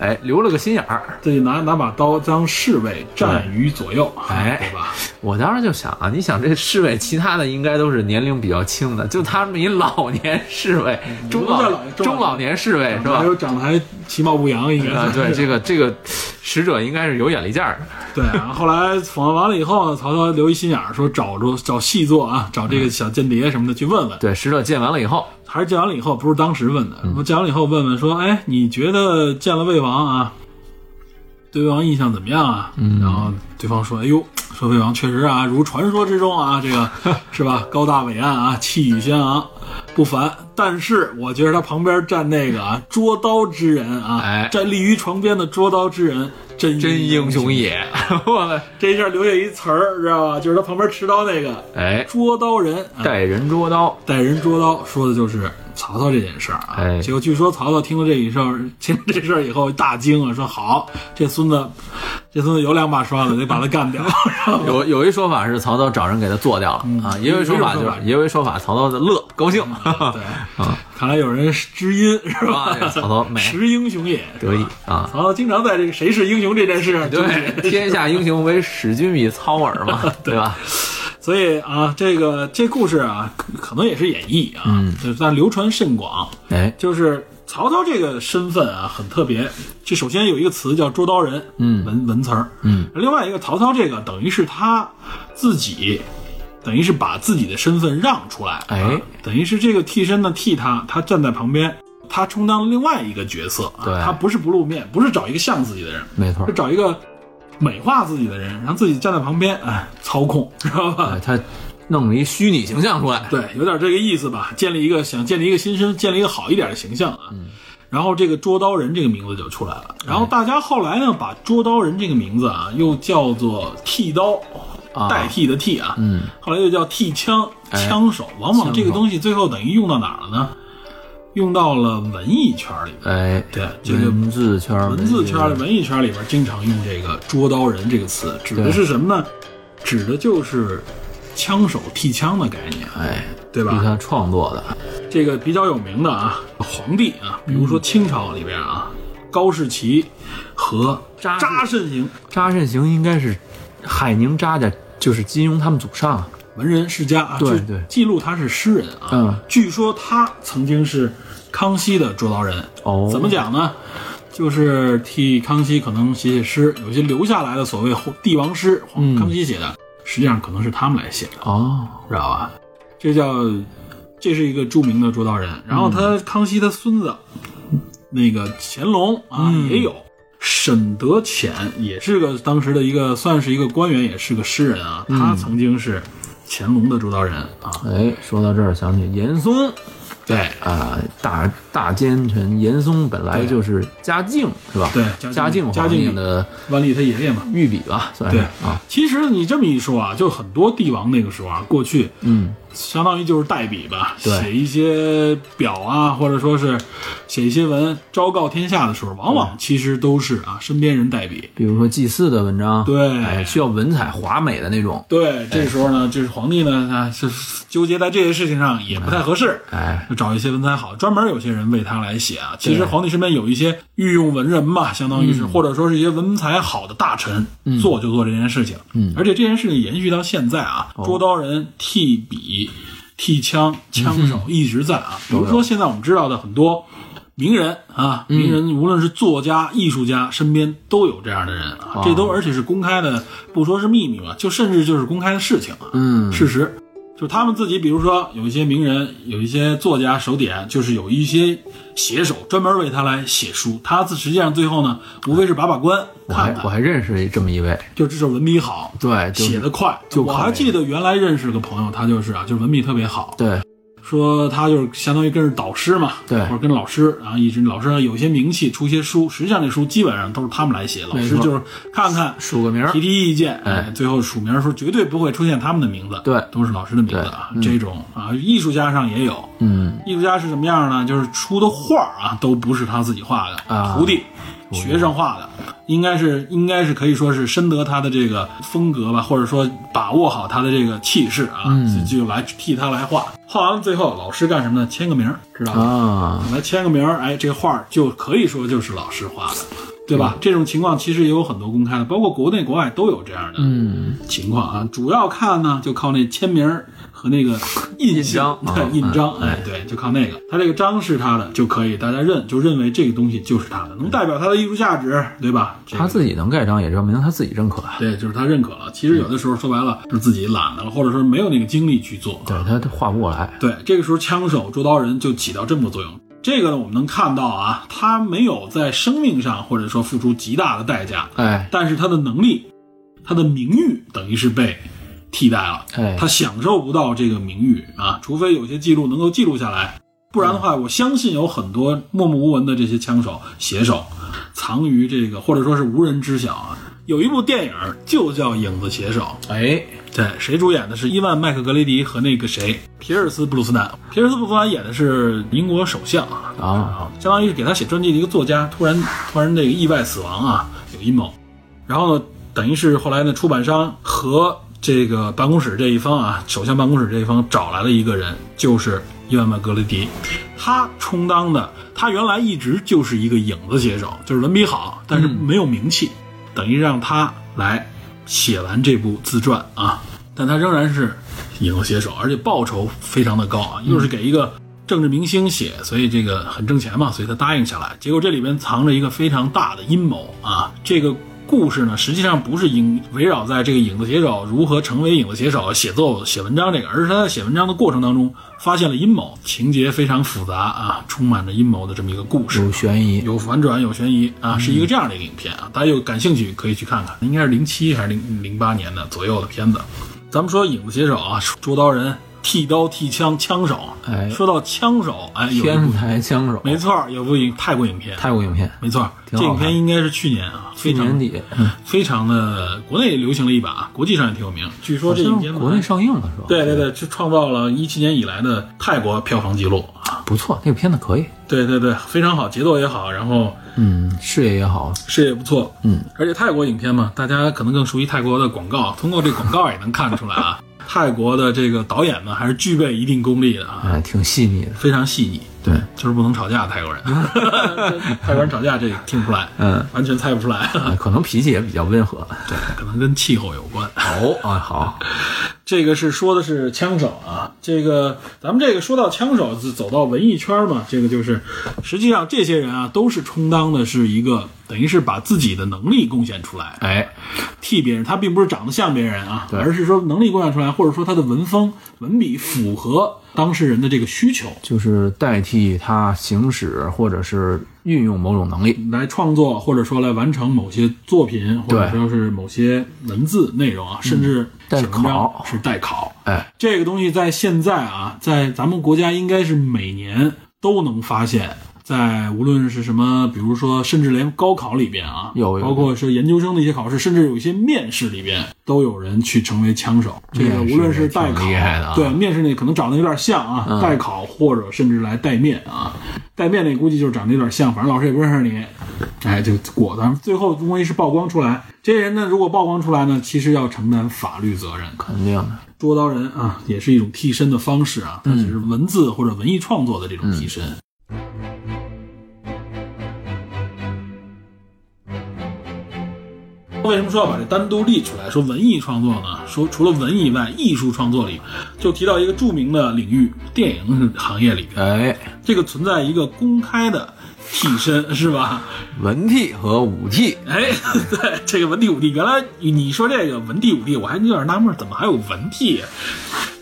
哎，留了个心眼儿。自己拿拿把刀将侍卫站于左右，哎对吧？我当时就想啊，你想这侍卫，其他的应该都是年龄比较轻的，就他们一老年侍卫，中老中老年侍卫是吧还？有长得还其貌不扬，应该啊，对，这个这个使者应该是有眼力见儿的。对啊。后来访问完了以后呢，曹操留一心眼儿，说找着找细作啊，找这个小间谍什么的去问问。对，使者见完了以后，还是见完了以后，不是当时问的。嗯我见完了以后问问说，哎，你觉得见了魏王啊，对魏王印象怎么样啊？嗯然后对方说，哎呦，说魏王确实啊，如传说之中啊，这个 是吧，高大伟岸啊，气宇轩昂，不凡。但是我觉得他旁边站那个啊，捉刀之人啊，哎站立于床边的捉刀之人，真真英雄也。我们这一下留下一词儿，知道吧？就是他旁边持刀那个哎，捉刀人，啊带人捉刀，带人捉刀，说的就是曹操这件事儿啊。哎结果据说曹操听了这一事儿，听了这事儿以后大惊啊，说好，这孙子，这孙子有两把刷子，得把他干掉。有有一说法是曹操找人给他做掉了、啊，也有一说法就是也有一说法曹操的乐高兴，对，看来有人知音是吧？曹操美识英雄也得意啊。曹操经常在这个谁是英雄这件事上纠对，天下英雄唯使君与操耳嘛，对吧？所以啊，这个这故事啊，可可能也是演绎啊，嗯但流传甚广。哎，就是曹操这个身份啊，很特别。这首先有一个词叫捉刀人，嗯文文词儿，嗯，另外一个曹操这个等于是他自己，等于是把自己的身份让出来，哎啊等于是这个替身呢替他，他站在旁边，他充当另外一个角色，啊对他不是不露面，不是找一个像自己的人，没错是，找一个美化自己的人，让自己站在旁边，哎，操控，知道吧？哎，他弄了一虚拟形象出来，对，有点这个意思吧。建立一个想建立一个新生，建立一个好一点的形象啊。然后这个捉刀人这个名字就出来了。然后大家后来呢，把捉刀人这个名字啊，又叫做剃刀，啊代替的替啊。嗯，后来又叫替枪，哎枪手。往往这个东西最后等于用到哪儿了呢？用到了文艺圈里边。哎，对，这个文字圈儿，文字圈里、文艺圈里边经常用这个“捉刀人”这个词，指的是什么呢？指的就是枪手替枪的概念，哎，对吧？是他创作的，这个比较有名的啊，皇帝啊，比如说清朝里边啊，高士奇和扎扎慎行，扎慎行应该是海宁扎家，就是金庸他们祖上啊，文人世家啊，对对记录他是诗人啊，嗯据说他曾经是康熙的捉刀人，哦怎么讲呢？就是替康熙可能写写诗，有些留下来的所谓帝王诗，嗯康熙写的，实际上可能是他们来写的。哦，知道吧？这叫这是一个著名的捉刀人。然后他康熙他孙子，那个乾隆啊、嗯也有。沈德潜也是个当时的一个算是一个官员，也是个诗人啊。他曾经是乾隆的主刀人啊。哎，说到这儿想起严嵩对啊，大大奸臣严嵩本来就是嘉靖是吧？对嘉嘉靖靖嘉靖的万历他爷爷嘛。御笔吧，算是对。啊，其实你这么一说啊，就很多帝王那个时候啊，过去嗯，相当于就是代笔吧，对。写一些表啊，或者说是写一些文昭告天下的时候，往往其实都是啊身边人代笔。比如说祭祀的文章，对。哎，需要文采华美的那种，对，这时候呢，就是皇帝呢，啊，是纠结在这些事情上也不太合适，哎，就找一些文采好，专门有些人人为他来写啊。其实皇帝身边有一些御用文人吧，相当于是，或者说是一些文采好的大臣，做就做这件事情。嗯，而且这件事情延续到现在啊，捉刀人替笔、替枪、枪手一直在啊。比如说现在我们知道的很多。名人啊，名人无论是作家、艺术家，身边都有这样的人啊，这都而且是公开的，不说是秘密吧，就甚至就是公开的事情啊，嗯，事实。就他们自己，比如说有一些名人，有一些作家手点，就是有一些写手专门为他来写书。他自实际上最后呢，无非是把把关。我还我还认识这么一位，就这是文笔好，对，写的快。就我还记得原来认识个朋友，他就是啊，就是文笔特别好。对。说他就是相当于跟着导师嘛，对，或者跟老师，然后一直老师有些名气，出些书，实际上这书基本上都是他们来写，老师就是看看署个名，提提意见，哎，最后署名的时候绝对不会出现他们的名字，对，都是老师的名字啊。这种啊，艺术家上也有，嗯，艺术家是什么样呢？就是出的画啊，都不是他自己画的，徒弟。学生画的，应该是应该是可以说是深得他的这个风格吧，或者说把握好他的这个气势啊，就来替他来画。画完了最后，老师干什么呢？签个名，知道吧？啊，来签个名，哎，这画就可以说就是老师画的，对吧？这种情况其实也有很多公开的，包括国内国外都有这样的情况啊。主要看呢，就靠那签名。和那个印章，对印章，哎，对，就靠那个，他这个章是他的就可以，大家认就认为这个东西就是他的，能代表他的艺术价值，对吧？他自己能盖章，也证明他自己认可。对，就是他认可了。其实有的时候说白了是自己懒了，或者说没有那个精力去做，对他画不过来。对，这个时候枪手捉刀人就起到这么个作用。这个呢，我们能看到啊，他没有在生命上或者说付出极大的代价，哎，但是他的能力，他的名誉等于是被。替代了，他享受不到这个名誉啊，除非有些记录能够记录下来，不然的话，我相信有很多默默无闻的这些枪手、写手，藏于这个或者说是无人知晓啊。有一部电影就叫《影子写手》，哎，对，谁主演的是伊万麦克格雷迪和那个谁皮尔斯布鲁斯南，皮尔斯布鲁斯南演的是英国首相啊，啊，相当于是给他写传记的一个作家，突然突然这个意外死亡啊，有阴谋，然后呢，等于是后来呢，出版商和这个办公室这一方啊，首相办公室这一方找来了一个人，就是伊万麦格雷迪，他充当的，他原来一直就是一个影子写手，就是文笔好，但是没有名气，等于让他来写完这部自传啊，但他仍然是影子写手，而且报酬非常的高啊，又是给一个政治明星写，所以这个很挣钱嘛，所以他答应下来。结果这里边藏着一个非常大的阴谋啊，这个。故事呢，实际上不是影围绕在这个影子写手如何成为影子写手、写作、写文章这个，而是他在写文章的过程当中发现了阴谋，情节非常复杂啊，充满着阴谋的这么一个故事，有悬疑，有反转，有悬疑啊，是一个这样的一个影片啊，大家有感兴趣可以去看看，应该是零七还是零零八年的左右的片子。咱们说影子写手啊，捉刀人。剃刀剃枪，枪手。哎，说到枪手，哎，天台枪手，没错，有部影泰国影片，泰国影片，没错，这影片应该是去年啊，去年底，非常的国内流行了一把，国际上也挺有名。据说这影片国内上映了是吧？对对对，就创造了一七年以来的泰国票房记录啊，不错，那个片子可以。对对对，非常好，节奏也好，然后嗯，视野也好，视野不错，嗯，而且泰国影片嘛，大家可能更熟悉泰国的广告，通过这广告也能看得出来啊。泰国的这个导演们，还是具备一定功力的啊，哎，挺细腻的，非常细腻。对，就是不能吵架，泰国人，泰国人吵架这听不出来，嗯，完全猜不出来，可能脾气也比较温和，对，可能跟气候有关。哦啊，好，这个是说的是枪手啊，这个咱们这个说到枪手，走到文艺圈嘛，这个就是实际上这些人啊，都是充当的是一个。等于是把自己的能力贡献出来，哎，替别人，他并不是长得像别人啊，而是说能力贡献出来，或者说他的文风文笔符合当事人的这个需求，就是代替他行使或者是运用某种能力。来创作，或者说来完成某些作品，或者说是某些文字内容啊，甚至代考。是代考，哎，这个东西在现在啊，在咱们国家应该是每年都能发现。在无论是什么，比如说，甚至连高考里边啊，有包括是研究生的一些考试，甚至有一些面试里边，都有人去成为枪手。这个无论是代考，对面试那可能长得有点像啊，代考或者甚至来代面啊，代面那估计就是长得有点像，反正老师也不认识你，哎，就果断。最后终于是曝光出来，这些人呢，如果曝光出来呢，其实要承担法律责任，肯定的。捉刀人啊，也是一种替身的方式啊，它只是文字或者文艺创作的这种替身。为什么说要把这单独立出来？说文艺创作呢？说除了文艺以外，艺术创作里就提到一个著名的领域——电影行业里边，哎，这个存在一个公开的替身，是吧？文替和武替，哎，对，这个文替武替，原来你说这个文替武替，我还有点纳闷，怎么还有文替？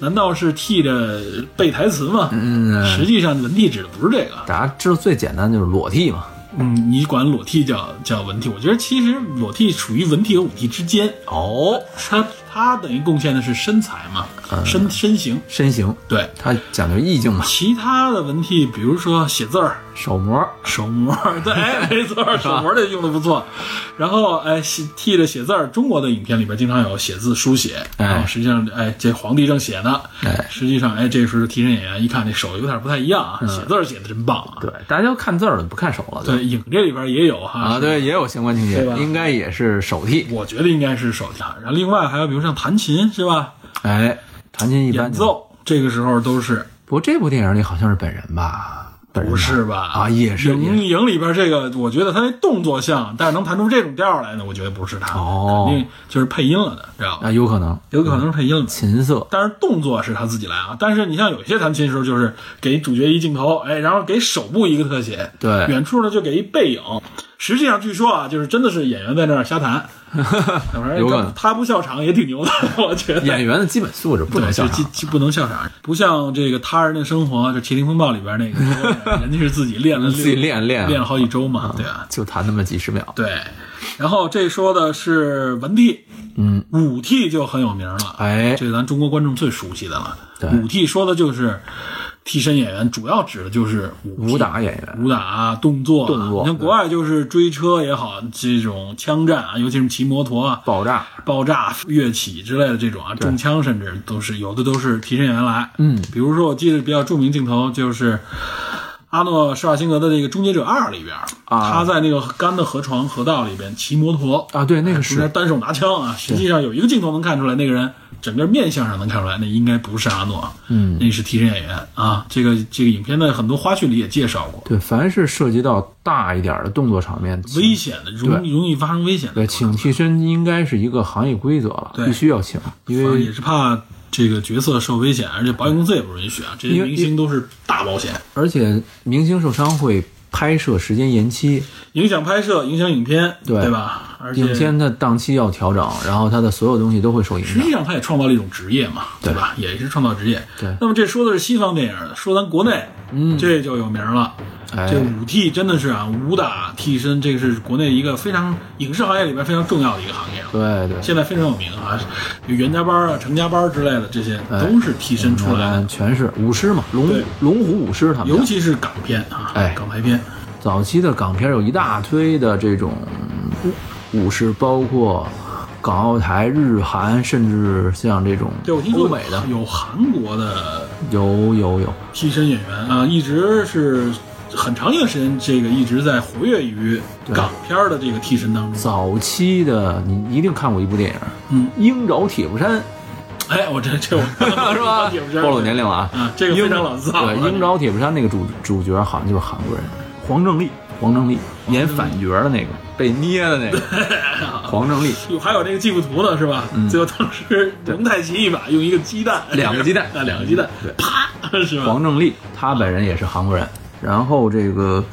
难道是替着背台词吗？嗯，实际上文替指的不是这个。大家知道最简单就是裸替嘛。嗯，你管裸替叫叫文替，我觉得其实裸替属于文替和武替之间。哦，它它等于贡献的是身材嘛，身身形。身形，对，他讲究意境嘛，其他的文替，比如说写字儿、手模，手模，对，没错，手模这用的不错。然后，哎，写替着写字儿，中国的影片里边经常有写字书写，哎。实际上，哎，这皇帝正写呢，哎。实际上，哎，这时候替身演员一看这手有点不太一样啊，写字儿写的真棒啊。对，大家都看字儿了，不看手了，对，影这里边也有哈啊，对，也有相关情节吧，应该也是手替。我觉得应该是手替。然后另外还有比如像弹琴是吧？哎，弹琴一般演，奏这个时候都是不过这部电影里好像是本人吧？本人不是吧？啊，也是也影是影里边这个，我觉得他那动作像，但是能弹出这种调来呢，我觉得不是他，哦肯定就是配音了的，知道吧？啊，有可能有可能是配音了的。琴瑟但是动作是他自己来啊，但是你像有些弹琴的时候，就是给主角一镜头，哎，然后给手部一个特写，对远处呢就给一背影。实际上据说啊，就是真的是演员在那儿瞎弹，要不然有可能他不笑场也挺牛的，我觉得。演员的基本素质不能笑场。不能笑场，不像这个他人的生活，就《麒麟风暴》里边那个，人家是自己练了自己练练练了好几周嘛，对啊，就弹那么几十秒，对。然后这说的是文替，嗯，武替就很有名了，哎，这是咱中国观众最熟悉的了。武替说的就是替身演员，主要指的就是武武打演员，武打啊，动作啊动作你看国外就是追车也好，这种枪战啊，尤其是骑摩托啊，爆炸，爆炸、跃起之类的这种啊，中枪甚至都是有的都是替身演员来。嗯，比如说我记得比较著名镜头就是阿诺施瓦辛格的这个《终结者二》里边，啊他在那个干的河床河道里边骑摩托啊对那个是单手拿枪啊，实际上有一个镜头能看出来，那个人整个面相上能看出来，那应该不是阿诺，嗯，那是替身演员啊。这个这个影片的很多花絮里也介绍过，对，凡是涉及到大一点的动作场面，危险的容容易发生危险的对，请替身应该是一个行业规则了，必须要请，因为也是怕这个角色受危险，而且保险公司也不允许啊。这些明星都是大保险，而且明星受伤会拍摄时间延期，影响拍摄，影响影片，对吧？而且影片的档期要调整，然后它的所有东西都会受影响实际。上，他也创造了一种职业嘛，对吧？也是创造职业。对那么这说的是西方电影，说咱国内，嗯，这就有名了。哎这武替真的是啊，武打替身，这个是国内一个非常影视行业里边非常重要的一个行业。对对，现在非常有名啊，有袁家班啊、程家班之类的，这些哎都是替身出来的。嗯全是舞狮嘛，龙龙虎舞狮他们尤。其是港片啊，哎港台片，早期的港片有一大堆的这种舞狮，包括港澳台、日韩，甚至像这种欧美的，有韩国的有有有，替身演员啊，一直是很长一段时间，这个一直在活跃于港片的这个替身当中。早期的你一定看过一部电影，嗯，《鹰爪铁布衫》哎，我这这我 是吧？铁布衫暴露年龄了啊！啊，这个非常老字号。对，《鹰爪铁布衫》那个主主角好像就是韩国人，黄正利，黄正利演反角的那个，被捏的那个，黄正利，有还有那个继父图呢，是吧？最后当时蒙太奇一把用一个鸡蛋，嗯两个鸡蛋 啊，两个鸡蛋，对啪，是吧？黄正利，他本人也是韩国人。然后这个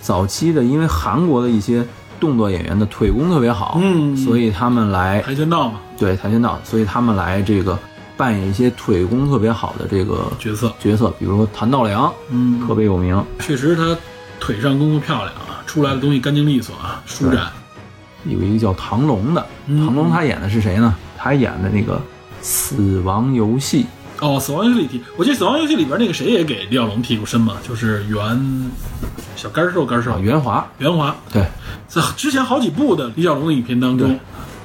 早期的，因为韩国的一些动作演员的腿功特别好，嗯所以他们来跆拳道嘛，对跆拳道，所以他们来这个扮演一些腿功特别好的这个角色，角色，比如说谭道良，嗯，特别有名。确实他腿上功夫漂亮啊，出来的东西干净利索啊，舒展。有一个叫唐龙的，嗯唐龙他演的是谁呢？他演的那个《死亡游戏哦，死亡游戏里提，我记得死亡游戏里边那个谁也给李小龙替过身嘛，就是袁小干瘦干》瘦啊，袁华。袁华，对，在之前好几部的李小龙的影片当中，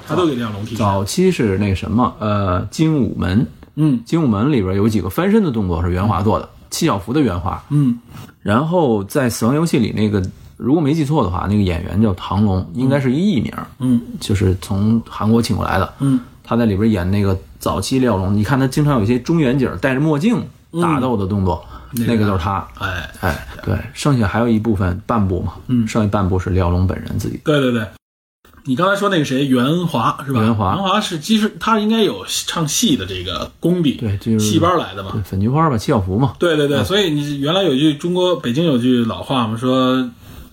他都给李小龙替身。早期是那个什么，呃，《精武门》，《嗯精武门》里边有几个翻身的动作是袁华做的，七小福的原话。嗯，然后在《死亡游戏》里，那个如果没记错的话，那个演员叫唐龙，应该是一艺名，嗯就是从韩国请过来的。嗯，他在里边演那个早期廖龙，你看他经常有一些中远景戴着墨镜打斗的动作，那个那个就是他。哎，哎，对，剩下还有一部分半部嘛，嗯剩下半部是廖龙本人自己。对对对。你刚才说那个谁袁华是吧？袁华袁华是其实他应该有唱戏的这个功底，对这就是戏班来的嘛对。粉菊花吧，七小福嘛，对对对，所以你原来有句中国北京有句老话嘛，说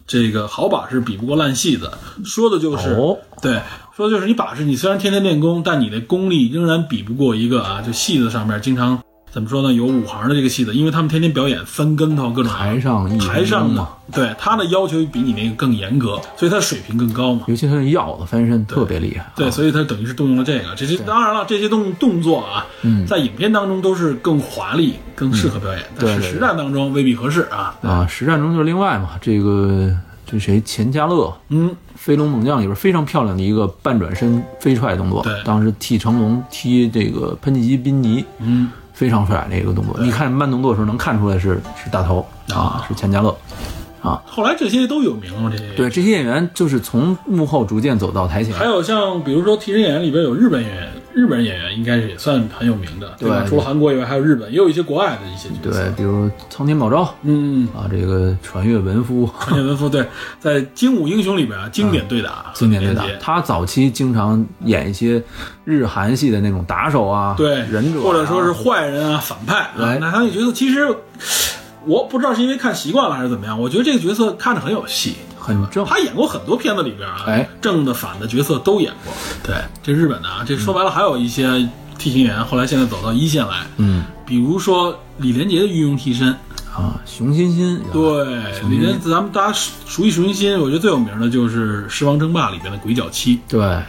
这个好把式比不过烂戏子，说的就是、哦对，说的就是你把式，你虽然天天练功，但你的功力仍然比不过一个啊，就戏子上面经常怎么说呢，有五行的这个戏子，因为他们天天表演翻跟头，各种台上一台上的嘛，，对他的要求比你那个更严格，所以他水平更高嘛。尤其他那腰子翻身特别厉害，对，啊所以他等于是动用了这个。这些当然了，这些动动作啊，嗯在影片当中都是更华丽、更适合表演，但是实战当中未必合适啊。啊，实战中就是另外嘛，这个这谁钱嘉乐，嗯，《飞龙猛将》里边非常漂亮的一个半转身飞踹动作，对当时替成龙踢这个喷气机宾尼，嗯，非常帅的一个动作，你看慢动作的时候能看出来是是大头啊，是钱嘉乐。啊，后来这些都有名了，这些。对，这些演员就是从幕后逐渐走到台前，还有像比如说替身演员里边有日本演员，日本演员应该是也算很有名的，对。吧？除了韩国以外，还有日本，也有一些国外的一些角色。对，。比如苍天宝昭嗯，啊，这个传越文夫，传越文夫对，在《精武英雄》里边啊，经典对打，经典对打，他早期经常演一些日韩系的那种打手啊，对忍者啊、或者说是坏人啊、反派啊哎，那他那角色其实我不知道是因为看习惯了还是怎么样，我觉得这个角色看着很有戏。他演过很多片子里边啊，哎，正的反的角色都演过。对，这日本的啊，这说白了还有一些替身演员，后来现在走到一线来，嗯。比如说李连杰的御用替身，啊，熊欣欣，对，李连咱们大家熟熟悉熊欣欣，我觉得最有名的就是《狮王争霸》里边的鬼脚七，对，《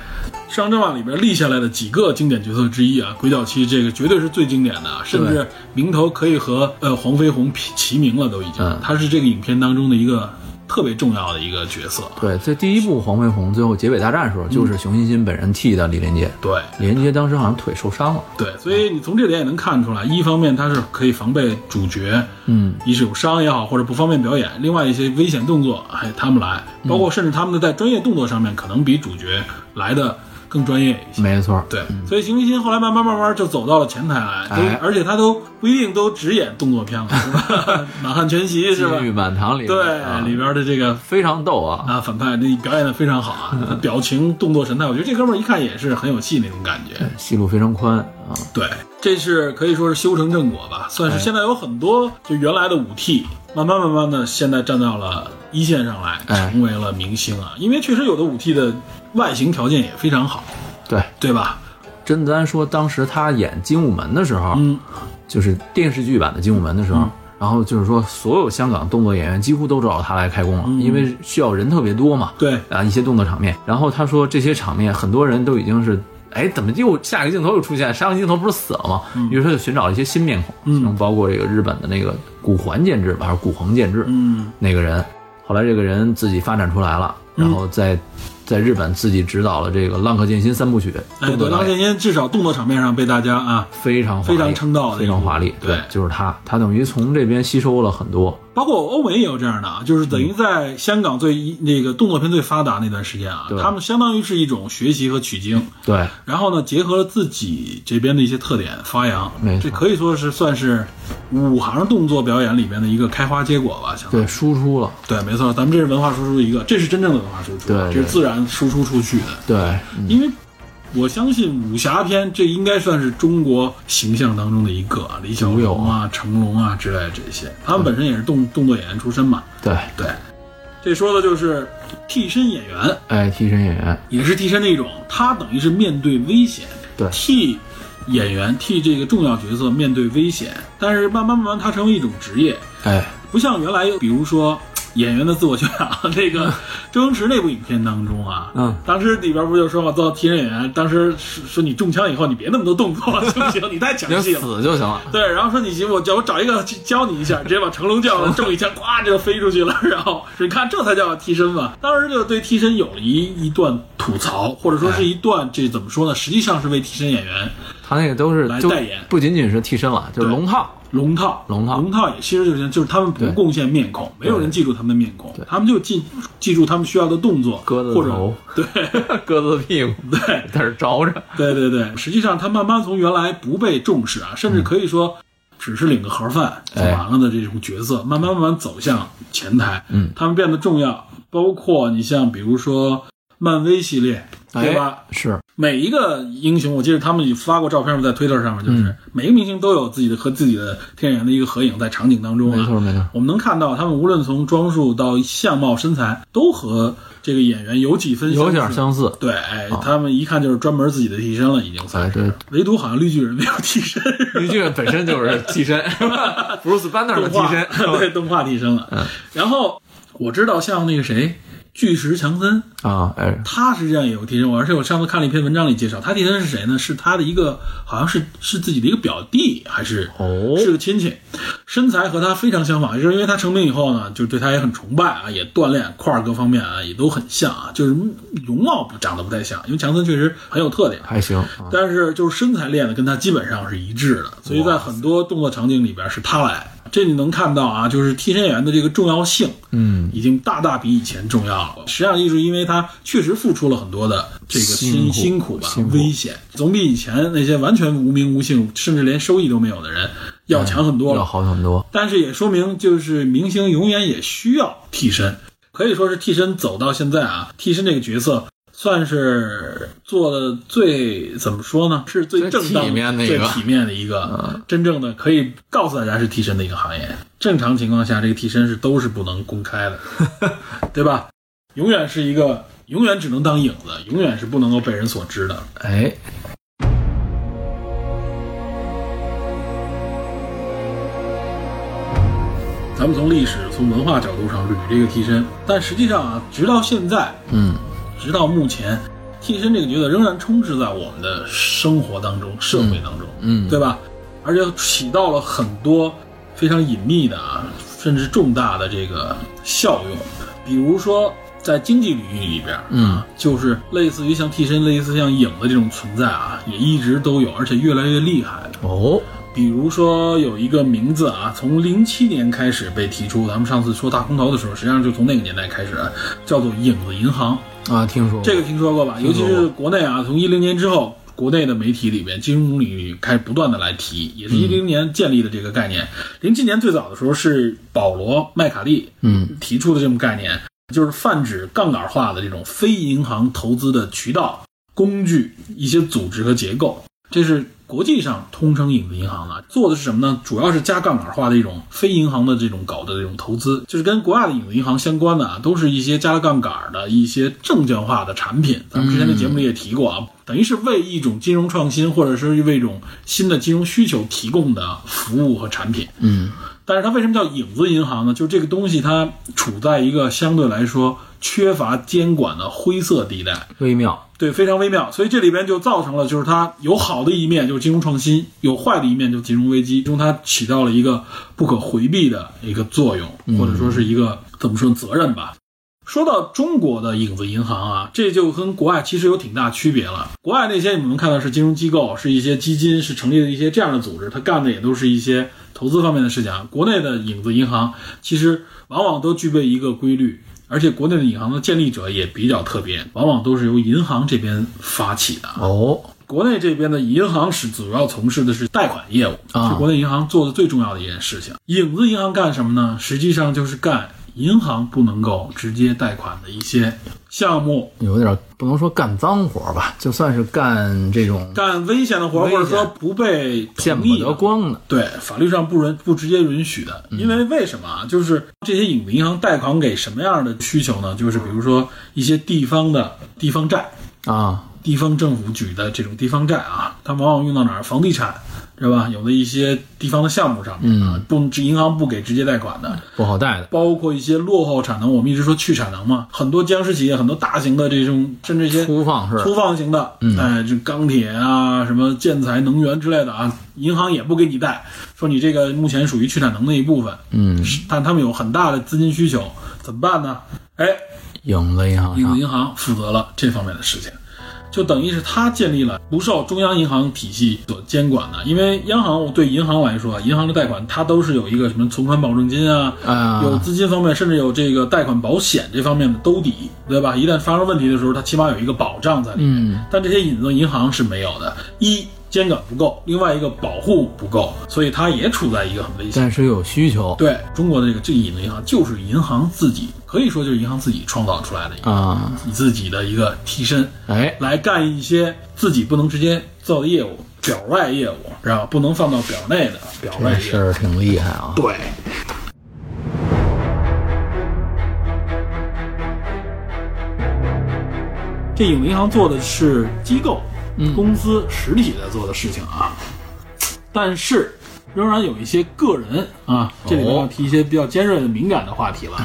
狮王争霸》里边立下来的几个经典角色之一啊，鬼脚七这个绝对是最经典的，啊甚至名头可以和呃黄飞鸿齐齐名了，都已经，嗯。他是这个影片当中的一个特别重要的一个角色。对，在第一部黄飞鸿最后结尾大战的时候，就是熊欣欣本人替的李连杰。对。李连杰当时好像腿受伤了，对，所以你从这点也能看出来，一方面他是可以防备主角，嗯，一是有伤也好，或者不方便表演；另外一些危险动作，哎，他们来，包括甚至他们的在专业动作上面，可能比主角来的更专业一些。没错，对，所以邢欣欣后来慢慢慢慢就走到了前台来，而且他都不一定都只演动作片了，是吧？满汉全席是吧金？玉满堂里面对，啊里边的这个非常逗啊，啊反派那表演的非常好啊，表情、动作、神态，我觉得这哥们儿一看也是很有戏那种感觉。戏路非常宽啊，对，这是可以说是修成正果吧，算是现在有很多就原来的武替，慢慢慢慢的现在站到了一线上来，哎成为了明星啊。因为确实有的武替的外形条件也非常好，对。对吧？甄子丹说，当时他演《精武门》的时候，嗯，就是电视剧版的《精武门》的时候，然后就是说，所有香港动作演员几乎都找他来开工了，因为需要人特别多嘛。对，啊，一些动作场面。然后他说，这些场面很多人都已经是，哎，怎么又下一个镜头又出现？上一个镜头不是死了吗？于是他就寻找了一些新面孔，嗯包括这个日本的那个古环建制吧，还是古横建制，嗯，那个人。后来这个人自己发展出来了，然后在在日本自己指导了这个《浪客剑心》三部曲，哎，对，动作导演当剑心至少动作场面上被大家啊，非常非常称道的非常华丽。对就是他，他等于从这边吸收了很多。包括欧美也有这样的啊，就是等于在香港最一那个动作片最发达那段时间啊，他们相当于是一种学习和取经，对，然后呢，结合了自己这边的一些特点发扬，这可以说是算是五行动作表演里面的一个开花结果吧，相当于。对，输出了。对，没错，咱们这是文化输出一个，这是真正的文化输出，对对这是自然输出出去的，对，因为。我相信武侠片这应该算是中国形象当中的一个啊，李小龙啊、成龙啊之类的这些，他们本身也是动动作演员出身嘛。对，对，这说的就是替身演员，哎，替身演员，也是替身的一种，他等于是面对危险，对。替演员替这个重要角色面对危险，但是慢慢慢慢，他成为一种职业，哎，不像原来，比如说演员的自我修养，那个周星驰那部影片当中啊，嗯，当时里边不就说嘛，做替身演员，当时说说你中枪以后你别那么多动作行不行？你太强就戏了。死就行了。对，然后说你行，我叫我找一个教你一下，直接把成龙叫了，中一枪，咵这就飞出去了。然后你看，这才叫替身嘛。当时就对替身有了一一段吐槽，或者说是一段这怎么说呢？实际上是为替身演员他那个都是来代言。不仅仅是替身了，就是龙套。龙套，龙套。龙套也其实就是就是他们不贡献面孔，没有人记住他们的面孔，他们就记记住他们需要的动作，鸽子或者头。对。鸽子屁股 对。在这儿着着。对对对，实际上他慢慢从原来不被重视啊，甚至可以说只是领个盒饭就哎完了的这种角色，慢慢慢慢走向前台，嗯，他们变得重要。包括你像比如说漫威系列，对吧？哎？是，每一个英雄，我记得他们发过照片在推特上面，就是、嗯每个明星都有自己的和自己的天演员的一个合影在场景当中啊。没错没错。我们能看到他们无论从装束到相貌、身材，都和这个演员有几分有点似。相似。对，哎他们一看就是专门自己的替身了，已经算哎，是。对，唯独好像绿巨人没有替身，绿巨人本身就是替身，是 吧？布鲁斯班纳的动画替身，对动画替身了。嗯然后我知道像那个谁，巨石强森，啊，哎，他实际上也有替身，而且我上次看了一篇文章里介绍，他替身是谁呢？是他的一个好像是是自己的一个表弟，还是哦是个亲戚，身材和他非常相仿，就是因为他成名以后呢，就对他也很崇拜啊，也锻炼块儿各方面啊也都很像啊，就是容貌不长得不太像，因为强森确实很有特点。还行啊。但是就是身材练的跟他基本上是一致的，所以在很多动作场景里边是他来。这你能看到啊，就是替身演员的这个重要性，嗯，已经大大比以前重要了。实际上，就是因为他确实付出了很多的这个辛辛苦吧辛，苦危险，总比以前那些完全无名无姓，甚至连收益都没有的人要强很多要。好很多。但是也说明，就是明星永远也需要替身，可以说是替身走到现在啊，替身这个角色算是做的最怎么说呢？是最正当、最体面的一个最体面的一个，真正的可以告诉大家是替身的一个行业。正常情况下，这个替身是都是不能公开的，对吧？永远是一个，永远只能当影子，永远是不能够被人所知的。哎，咱们从历史、从文化角度上捋这个替身，但实际上啊，直到现在，嗯，直到目前，替身这个角色仍然充斥在我们的生活当中、社会当中，嗯对吧？而且起到了很多非常隐秘的啊，甚至重大的这个效用。比如说，在经济领域里边，嗯，就是类似于像替身、类似像影的这种存在啊，也一直都有，而且越来越厉害了。哦，比如说有一个名字啊，从零七年开始被提出，咱们上次说大空头的时候，实际上就从那个年代开始，叫做影子银行。啊，听说过这个听说过吧？尤其是国内啊，从一零年之后，国内的媒体里边，金融领域开始不断的来提，也是一零年建立的这个概念。零七年最早的时候是保罗麦卡利嗯提出的这种概念，就是泛指杠杆化的这种非银行投资的渠道、工具、一些组织和结构。这是国际上通称影子银行的，做的是什么呢？主要是加杠杆化的一种非银行的这种搞的这种投资，就是跟国外的影子银行相关的啊，都是一些加了杠杆的一些证券化的产品。咱们之前的节目里也提过啊，等于是为一种金融创新或者是为一种新的金融需求提供的服务和产品。嗯但是它为什么叫影子银行呢？就是这个东西它处在一个相对来说缺乏监管的灰色地带，微妙，对，非常微妙。所以这里边就造成了，就是它有好的一面，就是金融创新；有坏的一面，就是金融危机。中它起到了一个不可回避的一个作用，或者说是一个怎么说责任吧。说到中国的影子银行啊，这就跟国外其实有挺大区别了。国外那些你们能看到是金融机构，是一些基金，是成立的一些这样的组织，它干的也都是一些投资方面的事情啊。国内的影子银行其实往往都具备一个规律，而且国内的银行的建立者也比较特别，往往都是由银行这边发起的。哦，国内这边的银行是主要从事的是贷款业务，啊是国内银行做的最重要的一件事情。影子银行干什么呢？实际上就是干银行不能够直接贷款的一些项目，有点不能说干脏活吧，就算是干这种干危险的活，或者说不被见不得同意的。光的。对，法律上不允不直接允许的，因为为什么啊？就是这些影子银行贷款给什么样的需求呢？就是比如说一些地方的地方债，啊，地方政府举的这种地方债啊，它往往用到哪儿？房地产，对吧？有的一些地方的项目上面啊，不银行不给直接贷款的，不好贷的。包括一些落后产能，我们一直说去产能嘛，很多僵尸企业，很多大型的这种，甚至一些粗放式。粗放型的，哎，这钢铁啊，什么建材、能源之类的啊，银行也不给你贷，说你这个目前属于去产能的一部分，嗯，但他们有很大的资金需求，怎么办呢？哎，影子银行。上影子银行负责了这方面的事情，就等于是他建立了不受中央银行体系所监管的，因为央行对银行来说，银行的贷款它都是有一个什么存款保证金啊，啊，有资金方面，甚至有这个贷款保险这方面的兜底，对吧？一旦发生问题的时候，它起码有一个保障在里面。嗯但这些影子银行是没有的。一监管不够，另外一个保护不够，所以它也处在一个很危险。但是有需求对中国的这个这个影子银行，就是银行自己可以说就是银行自己创造出来的一个啊，自己的一个替身，哎，来干一些自己不能直接做的业务，表外业务，然后不能放到表内的表外业务。这事儿挺厉害啊。对，这影子银行做的是机构、公司、实体在做的事情啊，但是仍然有一些个人啊，这里面要提一些比较尖锐的、敏感的话题了。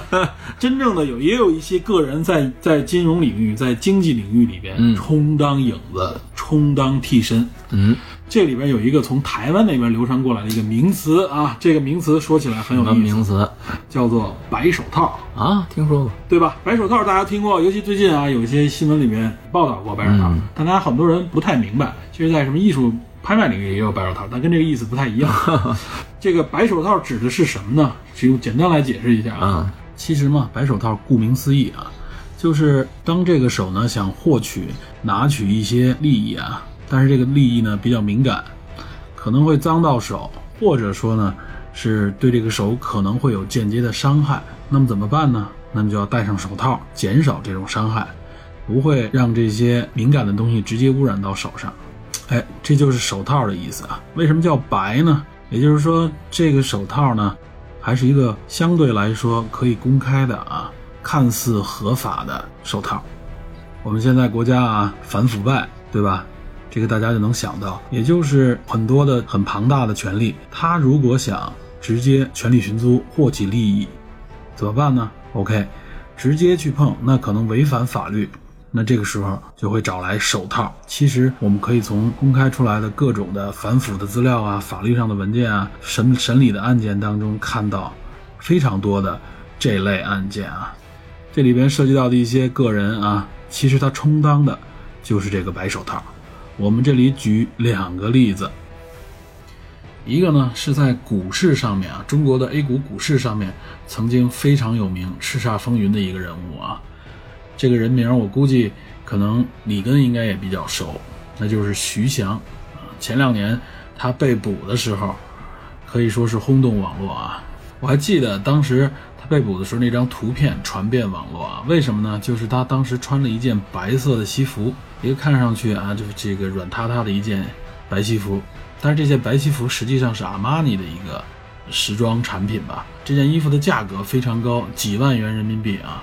真正的有，也有一些个人在在金融领域、在经济领域里边充当影子、充当替身。嗯，这里边有一个从台湾那边流传过来的一个名词啊，这个名词说起来很有意思，名词叫做白手套。啊？听说过。对吧？白手套大家听过，尤其最近啊，有一些新闻里面报道过白手套，嗯但大家很多人不太明白。其实，在什么艺术拍卖领域也有白手套，但跟这个意思不太一样。这个白手套指的是什么呢？只用简单来解释一下啊。嗯其实嘛，白手套顾名思义啊，就是当这个手呢想获取、拿取一些利益啊，但是这个利益呢比较敏感，可能会脏到手，或者说呢是对这个手可能会有间接的伤害。那么怎么办呢？那么就要戴上手套，减少这种伤害，不会让这些敏感的东西直接污染到手上。哎，这就是手套的意思啊。为什么叫白呢？也就是说，这个手套呢，还是一个相对来说可以公开的啊，看似合法的手套。我们现在国家啊反腐败，对吧？这个大家就能想到，也就是很多的很庞大的权力，他如果想直接权力寻租获取利益，怎么办呢？OK，直接去碰，那可能违反法律。那这个时候就会找来手套。其实我们可以从公开出来的各种的反腐的资料啊、法律上的文件啊、审审理的案件当中看到非常多的这类案件啊。这里边涉及到的一些个人啊，其实他充当的就是这个白手套。我们这里举两个例子，一个呢是在股市上面啊，中国的 A 股股市上面曾经非常有名、叱咤风云的一个人物啊。这个人名我估计可能里根应该也比较熟，那就是徐翔。前两年他被捕的时候，可以说是轰动网络啊。我还记得当时他被捕的时候，那张图片传遍网络啊。为什么呢？就是他当时穿了一件白色的西服，一个看上去啊，就是这个软塌塌的一件白西服。但是这件白西服实际上是阿玛尼的一个时装产品吧。这件衣服的价格非常高，几万元人民币啊。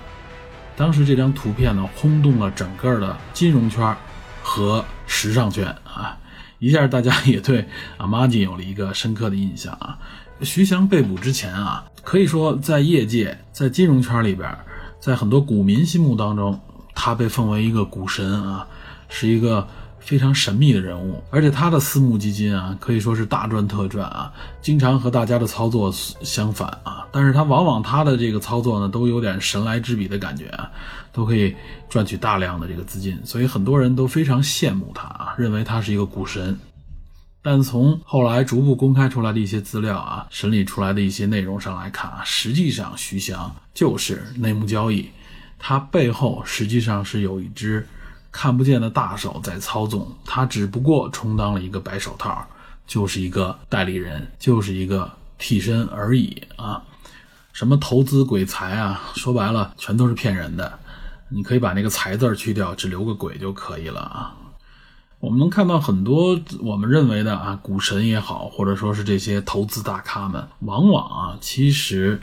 当时这张图片呢，轰动了整个的金融圈和时尚圈啊，一下大家也对阿玛尼有了一个深刻的印象啊。徐翔被捕之前啊，可以说在业界、在金融圈里边，在很多股民心目当中，他被奉为一个股神啊，是一个非常神秘的人物。而且他的私募基金啊，可以说是大赚特赚啊，经常和大家的操作相反啊。但是他往往他的这个操作呢，都有点神来之笔的感觉啊，都可以赚取大量的这个资金，所以很多人都非常羡慕他啊，认为他是一个股神。但从后来逐步公开出来的一些资料啊，审理出来的一些内容上来看啊，实际上徐翔就是内幕交易，他背后实际上是有一只看不见的大手在操纵，他只不过充当了一个白手套，就是一个代理人，就是一个替身而已啊。什么投资鬼才啊，说白了全都是骗人的，你可以把那个财字去掉，只留个鬼就可以了啊。我们能看到很多我们认为的啊股神也好，或者说是这些投资大咖们，往往啊其实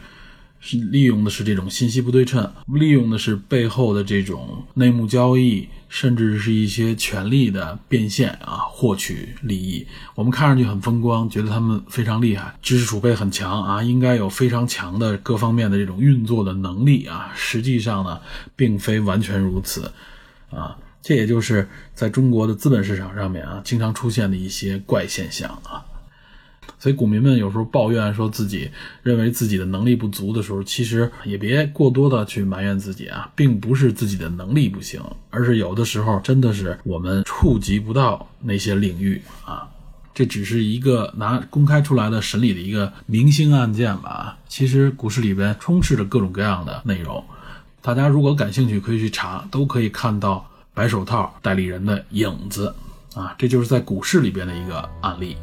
是利用的是这种信息不对称，利用的是背后的这种内幕交易，甚至是一些权力的变现啊，获取利益。我们看上去很风光，觉得他们非常厉害，知识储备很强啊，应该有非常强的各方面的这种运作的能力啊。实际上呢，并非完全如此啊。这也就是在中国的资本市场上面啊，经常出现的一些怪现象啊。所以股民们有时候抱怨说自己认为自己的能力不足的时候，其实也别过多的去埋怨自己啊，并不是自己的能力不行，而是有的时候真的是我们触及不到那些领域啊。这只是一个拿公开出来的审理的一个明星案件吧。其实股市里边充斥着各种各样的内容，大家如果感兴趣，可以去查，都可以看到。白手套代理人的影子啊，这就是在股市里边的一个案例。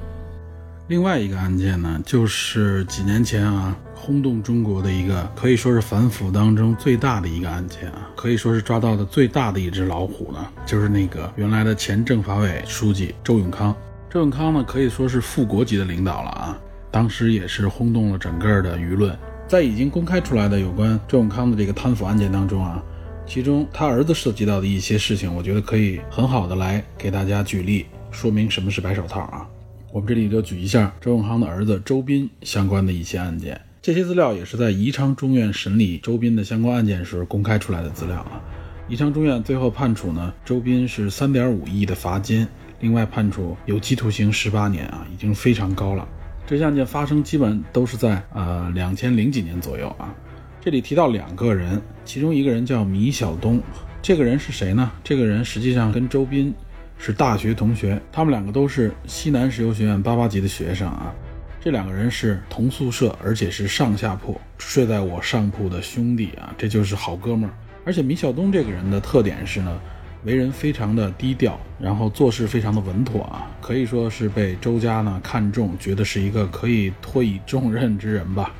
另外一个案件呢，就是几年前啊，轰动中国的一个可以说是反腐当中最大的一个案件啊，可以说是抓到的最大的一只老虎呢，就是那个原来的前政法委书记周永康。周永康呢，可以说是副国级的领导了啊，当时也是轰动了整个的舆论。在已经公开出来的有关周永康的这个贪腐案件当中啊，其中他儿子涉及到的一些事情，我觉得可以很好的来给大家举例说明什么是白手套啊。我们这里就举一下周永康的儿子周斌相关的一些案件，这些资料也是在宜昌中院审理周斌的相关案件时公开出来的资料啊。宜昌中院最后判处呢，周斌是三点五亿的罚金，另外判处有期徒刑十八年啊，已经非常高了。这些案件发生基本都是在呃两千零几年左右啊。这里提到两个人，其中一个人叫米晓东，这个人是谁呢？这个人实际上跟周斌。是大学同学，他们两个都是西南石油学院八八级的学生啊。这两个人是同宿舍，而且是上下铺，睡在我上铺的兄弟啊，这就是好哥们儿。而且米晓东这个人的特点是呢，为人非常的低调，然后做事非常的稳妥啊，可以说是被周家呢看中，觉得是一个可以托以重任之人吧。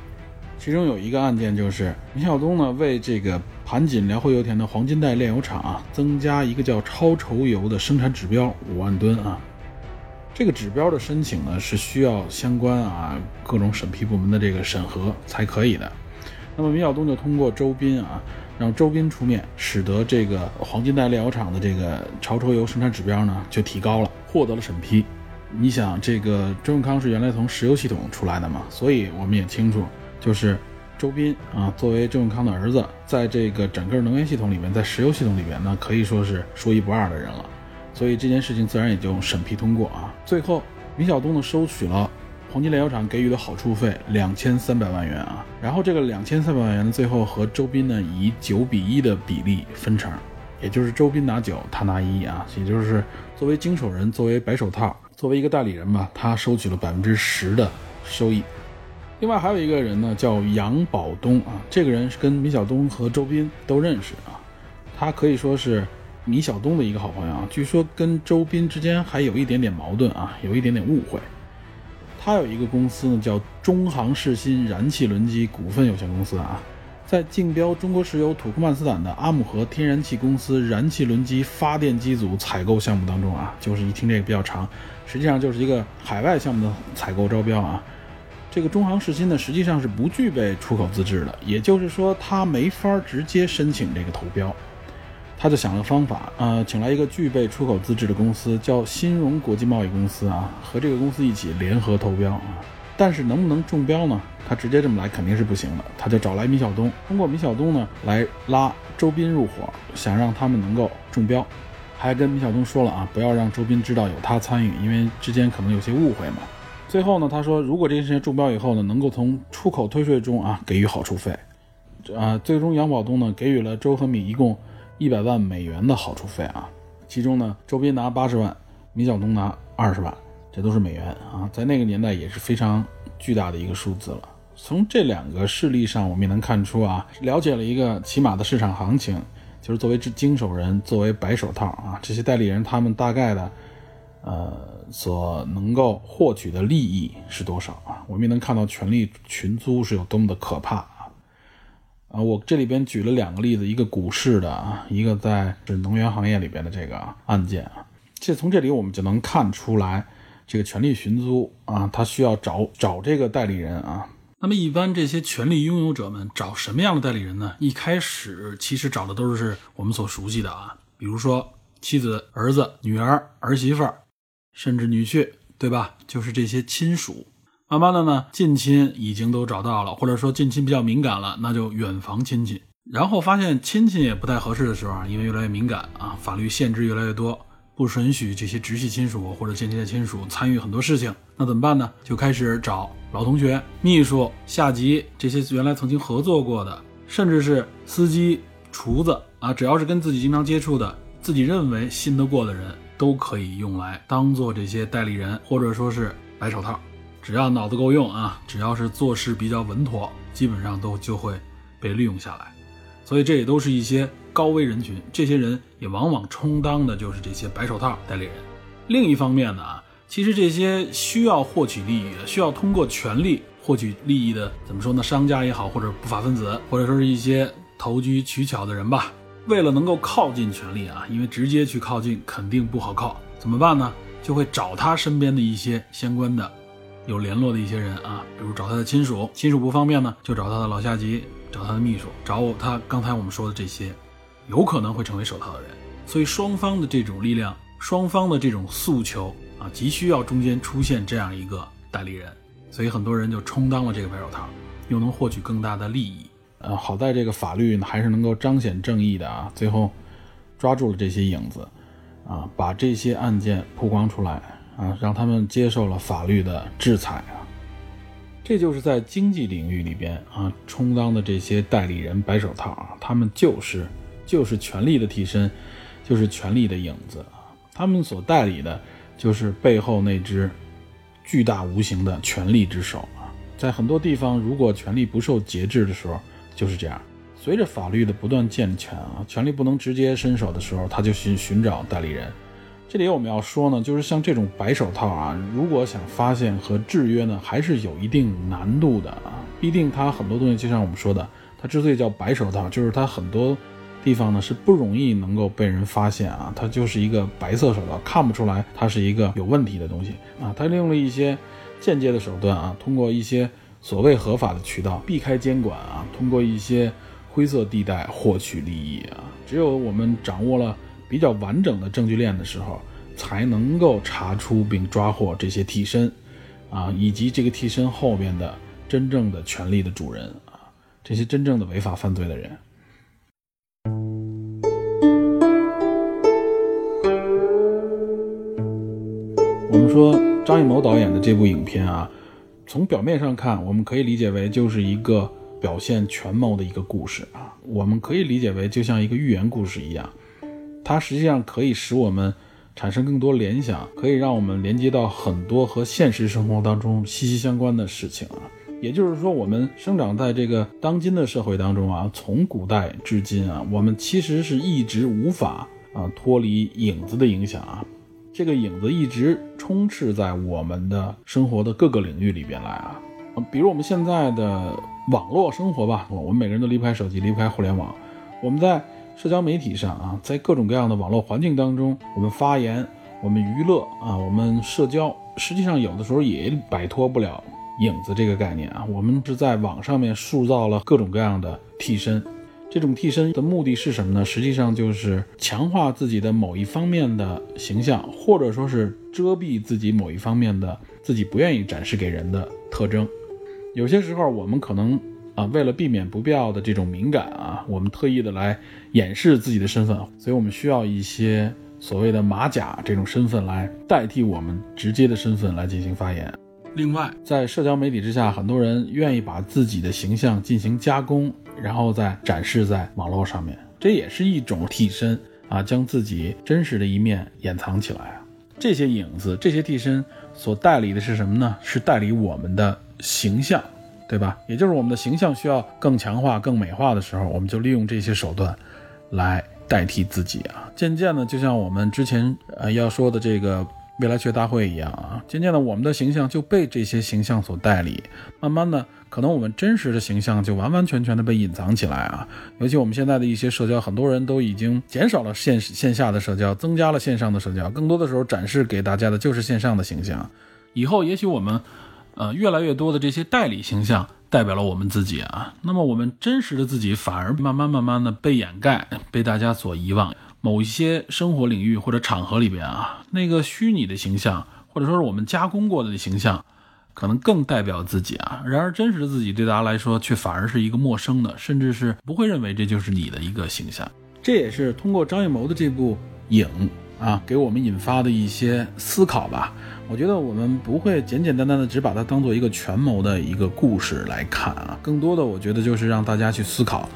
其中有一个案件，就是米晓东呢为这个盘锦辽汇油田的黄金带炼油厂啊增加一个叫超稠油的生产指标五万吨啊。这个指标的申请呢是需要相关啊各种审批部门的这个审核才可以的。那么米晓东就通过周斌啊，让周斌出面，使得这个黄金带炼油厂的这个超稠油生产指标呢就提高了，获得了审批。你想，这个周永康是原来从石油系统出来的嘛，所以我们也清楚。就是周斌啊，作为周永康的儿子，在这个整个能源系统里面，在石油系统里面呢，可以说是说一不二的人了。所以这件事情自然也就审批通过啊。最后，米晓东呢收取了黄金炼油厂给予的好处费两千三百万元啊。然后这个两千三百万元呢，最后和周斌呢以九比一的比例分成，也就是周斌拿九，他拿一啊。也就是作为经手人，作为白手套，作为一个代理人吧，他收取了百分之十的收益。另外还有一个人呢，叫杨宝东啊，这个人是跟米小东和周斌都认识啊，他可以说是米小东的一个好朋友啊，据说跟周斌之间还有一点点矛盾啊，有一点点误会。他有一个公司呢，叫中航世新燃气轮机股份有限公司啊，在竞标中国石油土库曼斯坦的阿姆河天然气公司燃气轮机发电机组采购项目当中啊，就是一听这个比较长，实际上就是一个海外项目的采购招标啊。这个中航世新呢，实际上是不具备出口资质的，也就是说，他没法直接申请这个投标。他就想了方法，呃，请来一个具备出口资质的公司，叫新荣国际贸易公司啊，和这个公司一起联合投标啊。但是能不能中标呢？他直接这么来肯定是不行的。他就找来米小东，通过米小东呢来拉周斌入伙，想让他们能够中标，还跟米小东说了啊，不要让周斌知道有他参与，因为之间可能有些误会嘛。最后呢，他说，如果这件事情中标以后呢，能够从出口退税中啊给予好处费，啊，最终杨宝东呢给予了周和米一共一百万美元的好处费啊，其中呢，周斌拿八十万，米晓东拿二十万，这都是美元啊，在那个年代也是非常巨大的一个数字了。从这两个事例上，我们也能看出啊，了解了一个起码的市场行情，就是作为经手人，作为白手套啊，这些代理人他们大概的，呃。所能够获取的利益是多少啊？我们也能看到权力群租是有多么的可怕啊！啊，我这里边举了两个例子，一个股市的啊，一个在是能源行业里边的这个案件啊。这从这里我们就能看出来，这个权力寻租啊，他需要找找这个代理人啊。那么一般这些权力拥有者们找什么样的代理人呢？一开始其实找的都是我们所熟悉的啊，比如说妻子、儿子、女儿、儿媳妇儿。甚至女婿，对吧？就是这些亲属。慢慢的呢，近亲已经都找到了，或者说近亲比较敏感了，那就远房亲戚。然后发现亲戚也不太合适的时候啊，因为越来越敏感啊，法律限制越来越多，不允许这些直系亲属或者间接的亲属参与很多事情。那怎么办呢？就开始找老同学、秘书、下级这些原来曾经合作过的，甚至是司机、厨子啊，只要是跟自己经常接触的，自己认为信得过的人。都可以用来当做这些代理人，或者说是白手套，只要脑子够用啊，只要是做事比较稳妥，基本上都就会被利用下来。所以这也都是一些高危人群，这些人也往往充当的就是这些白手套代理人。另一方面呢，其实这些需要获取利益、需要通过权力获取利益的，怎么说呢？商家也好，或者不法分子，或者说是一些投机取巧的人吧，为了能够靠近权力啊，因为直接去靠近肯定不好靠，怎么办呢？就会找他身边的一些相关的、有联络的一些人啊，比如找他的亲属，亲属不方便呢，就找他的老下级，找他的秘书，找他刚才我们说的这些，有可能会成为手套的人。所以双方的这种力量，双方的这种诉求啊，急需要中间出现这样一个代理人。所以很多人就充当了这个白手套，又能获取更大的利益。呃，好在这个法律呢还是能够彰显正义的啊，最后抓住了这些影子。啊，把这些案件曝光出来啊，让他们接受了法律的制裁啊。这就是在经济领域里边啊，充当的这些代理人、白手套啊，他们就是就是权力的替身，就是权力的影子啊。他们所代理的，就是背后那只巨大无形的权力之手啊。在很多地方，如果权力不受节制的时候，就是这样。随着法律的不断健全啊，权力不能直接伸手的时候，他就寻寻找代理人。这里我们要说呢，就是像这种白手套啊，如果想发现和制约呢，还是有一定难度的啊。毕竟它很多东西，就像我们说的，它之所以叫白手套，就是它很多地方呢是不容易能够被人发现啊。它就是一个白色手套，看不出来它是一个有问题的东西啊。它利用了一些间接的手段啊，通过一些所谓合法的渠道避开监管啊，通过一些。灰色地带获取利益啊！只有我们掌握了比较完整的证据链的时候，才能够查出并抓获这些替身，啊，以及这个替身后边的真正的权力的主人啊，这些真正的违法犯罪的人。我们说张艺谋导演的这部影片啊，从表面上看，我们可以理解为就是一个。表现权谋的一个故事啊，我们可以理解为就像一个寓言故事一样，它实际上可以使我们产生更多联想，可以让我们连接到很多和现实生活当中息息相关的事情啊。也就是说，我们生长在这个当今的社会当中啊，从古代至今啊，我们其实是一直无法啊脱离影子的影响啊，这个影子一直充斥在我们的生活的各个领域里边来啊，比如我们现在的。网络生活吧，我们每个人都离不开手机，离不开互联网。我们在社交媒体上啊，在各种各样的网络环境当中，我们发言，我们娱乐啊，我们社交，实际上有的时候也摆脱不了影子这个概念啊。我们是在网上面塑造了各种各样的替身，这种替身的目的是什么呢？实际上就是强化自己的某一方面的形象，或者说是遮蔽自己某一方面的自己不愿意展示给人的特征。有些时候，我们可能啊，为了避免不必要的这种敏感啊，我们特意的来掩饰自己的身份，所以我们需要一些所谓的马甲这种身份来代替我们直接的身份来进行发言。另外，在社交媒体之下，很多人愿意把自己的形象进行加工，然后再展示在网络上面，这也是一种替身啊，将自己真实的一面掩藏起来啊。这些影子，这些替身所代理的是什么呢？是代理我们的。形象，对吧？也就是我们的形象需要更强化、更美化的时候，我们就利用这些手段来代替自己啊。渐渐的，就像我们之前呃要说的这个未来学大会一样啊，渐渐的，我们的形象就被这些形象所代理。慢慢的，可能我们真实的形象就完完全全的被隐藏起来啊。尤其我们现在的一些社交，很多人都已经减少了线线下的社交，增加了线上的社交，更多的时候展示给大家的就是线上的形象。以后也许我们。呃，越来越多的这些代理形象代表了我们自己啊，那么我们真实的自己反而慢慢慢慢的被掩盖，被大家所遗忘。某一些生活领域或者场合里边啊，那个虚拟的形象或者说是我们加工过的形象，可能更代表自己啊。然而真实的自己对大家来说却反而是一个陌生的，甚至是不会认为这就是你的一个形象。这也是通过张艺谋的这部影啊，给我们引发的一些思考吧。我觉得我们不会简简单单的只把它当做一个权谋的一个故事来看啊，更多的我觉得就是让大家去思考，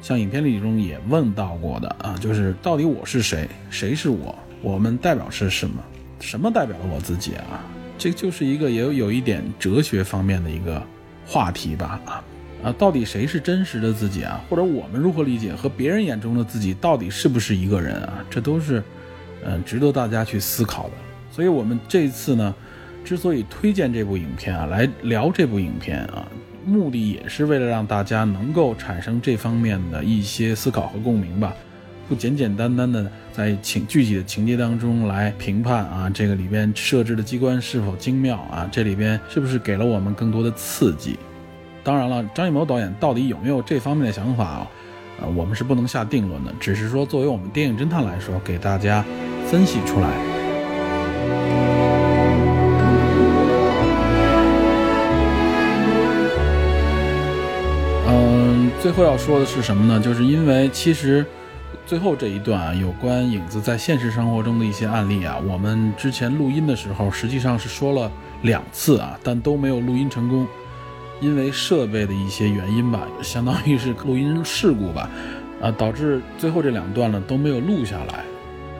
像影片里中也问到过的啊，就是到底我是谁，谁是我，我们代表是什么，什么代表了我自己啊？这就是一个也有有一点哲学方面的一个话题吧啊啊，到底谁是真实的自己啊？或者我们如何理解和别人眼中的自己到底是不是一个人啊？这都是嗯值得大家去思考的。所以我们这次呢，之所以推荐这部影片啊，来聊这部影片啊，目的也是为了让大家能够产生这方面的一些思考和共鸣吧。不简简单单的在情具体的情节当中来评判啊，这个里边设置的机关是否精妙啊，这里边是不是给了我们更多的刺激？当然了，张艺谋导演到底有没有这方面的想法啊？呃，我们是不能下定论的，只是说作为我们电影侦探来说，给大家分析出来。嗯，最后要说的是什么呢？就是因为其实。最后这一段啊，有关影子在现实生活中的一些案例啊，我们之前录音的时候实际上是说了两次啊，但都没有录音成功，因为设备的一些原因吧，相当于是录音事故吧，啊，导致最后这两段呢都没有录下来，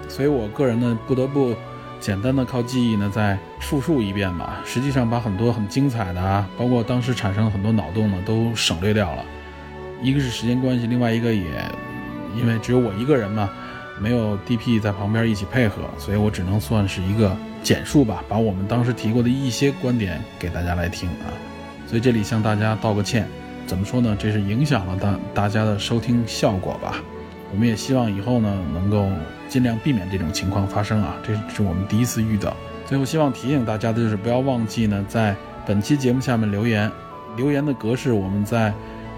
所以我个人呢不得不简单的靠记忆呢再复述一遍吧，实际上把很多很精彩的啊，包括当时产生了很多脑洞呢都省略掉了，一个是时间关系，另外一个也。因为只有我一个人嘛，没有 DP 在旁边一起配合，所以我只能算是一个简述吧，把我们当时提过的一些观点给大家来听啊。所以这里向大家道个歉，怎么说呢？这是影响了大大家的收听效果吧。我们也希望以后呢，能够尽量避免这种情况发生啊。这是我们第一次遇到。最后希望提醒大家的就是不要忘记呢，在本期节目下面留言，留言的格式我们在。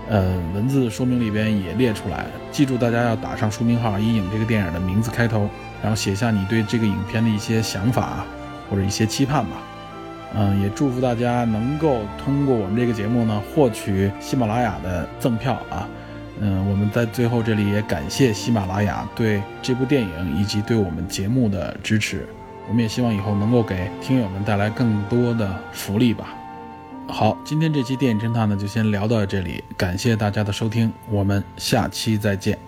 呃，文字说明里边也列出来，记住大家要打上书名号“阴影”这个电影的名字开头，然后写下你对这个影片的一些想法或者一些期盼吧。嗯，也祝福大家能够通过我们这个节目呢，获取喜马拉雅的赠票啊。嗯，我们在最后这里也感谢喜马拉雅对这部电影以及对我们节目的支持。我们也希望以后能够给听友们带来更多的福利吧。好，今天这期电影侦探呢，就先聊到这里，感谢大家的收听，我们下期再见。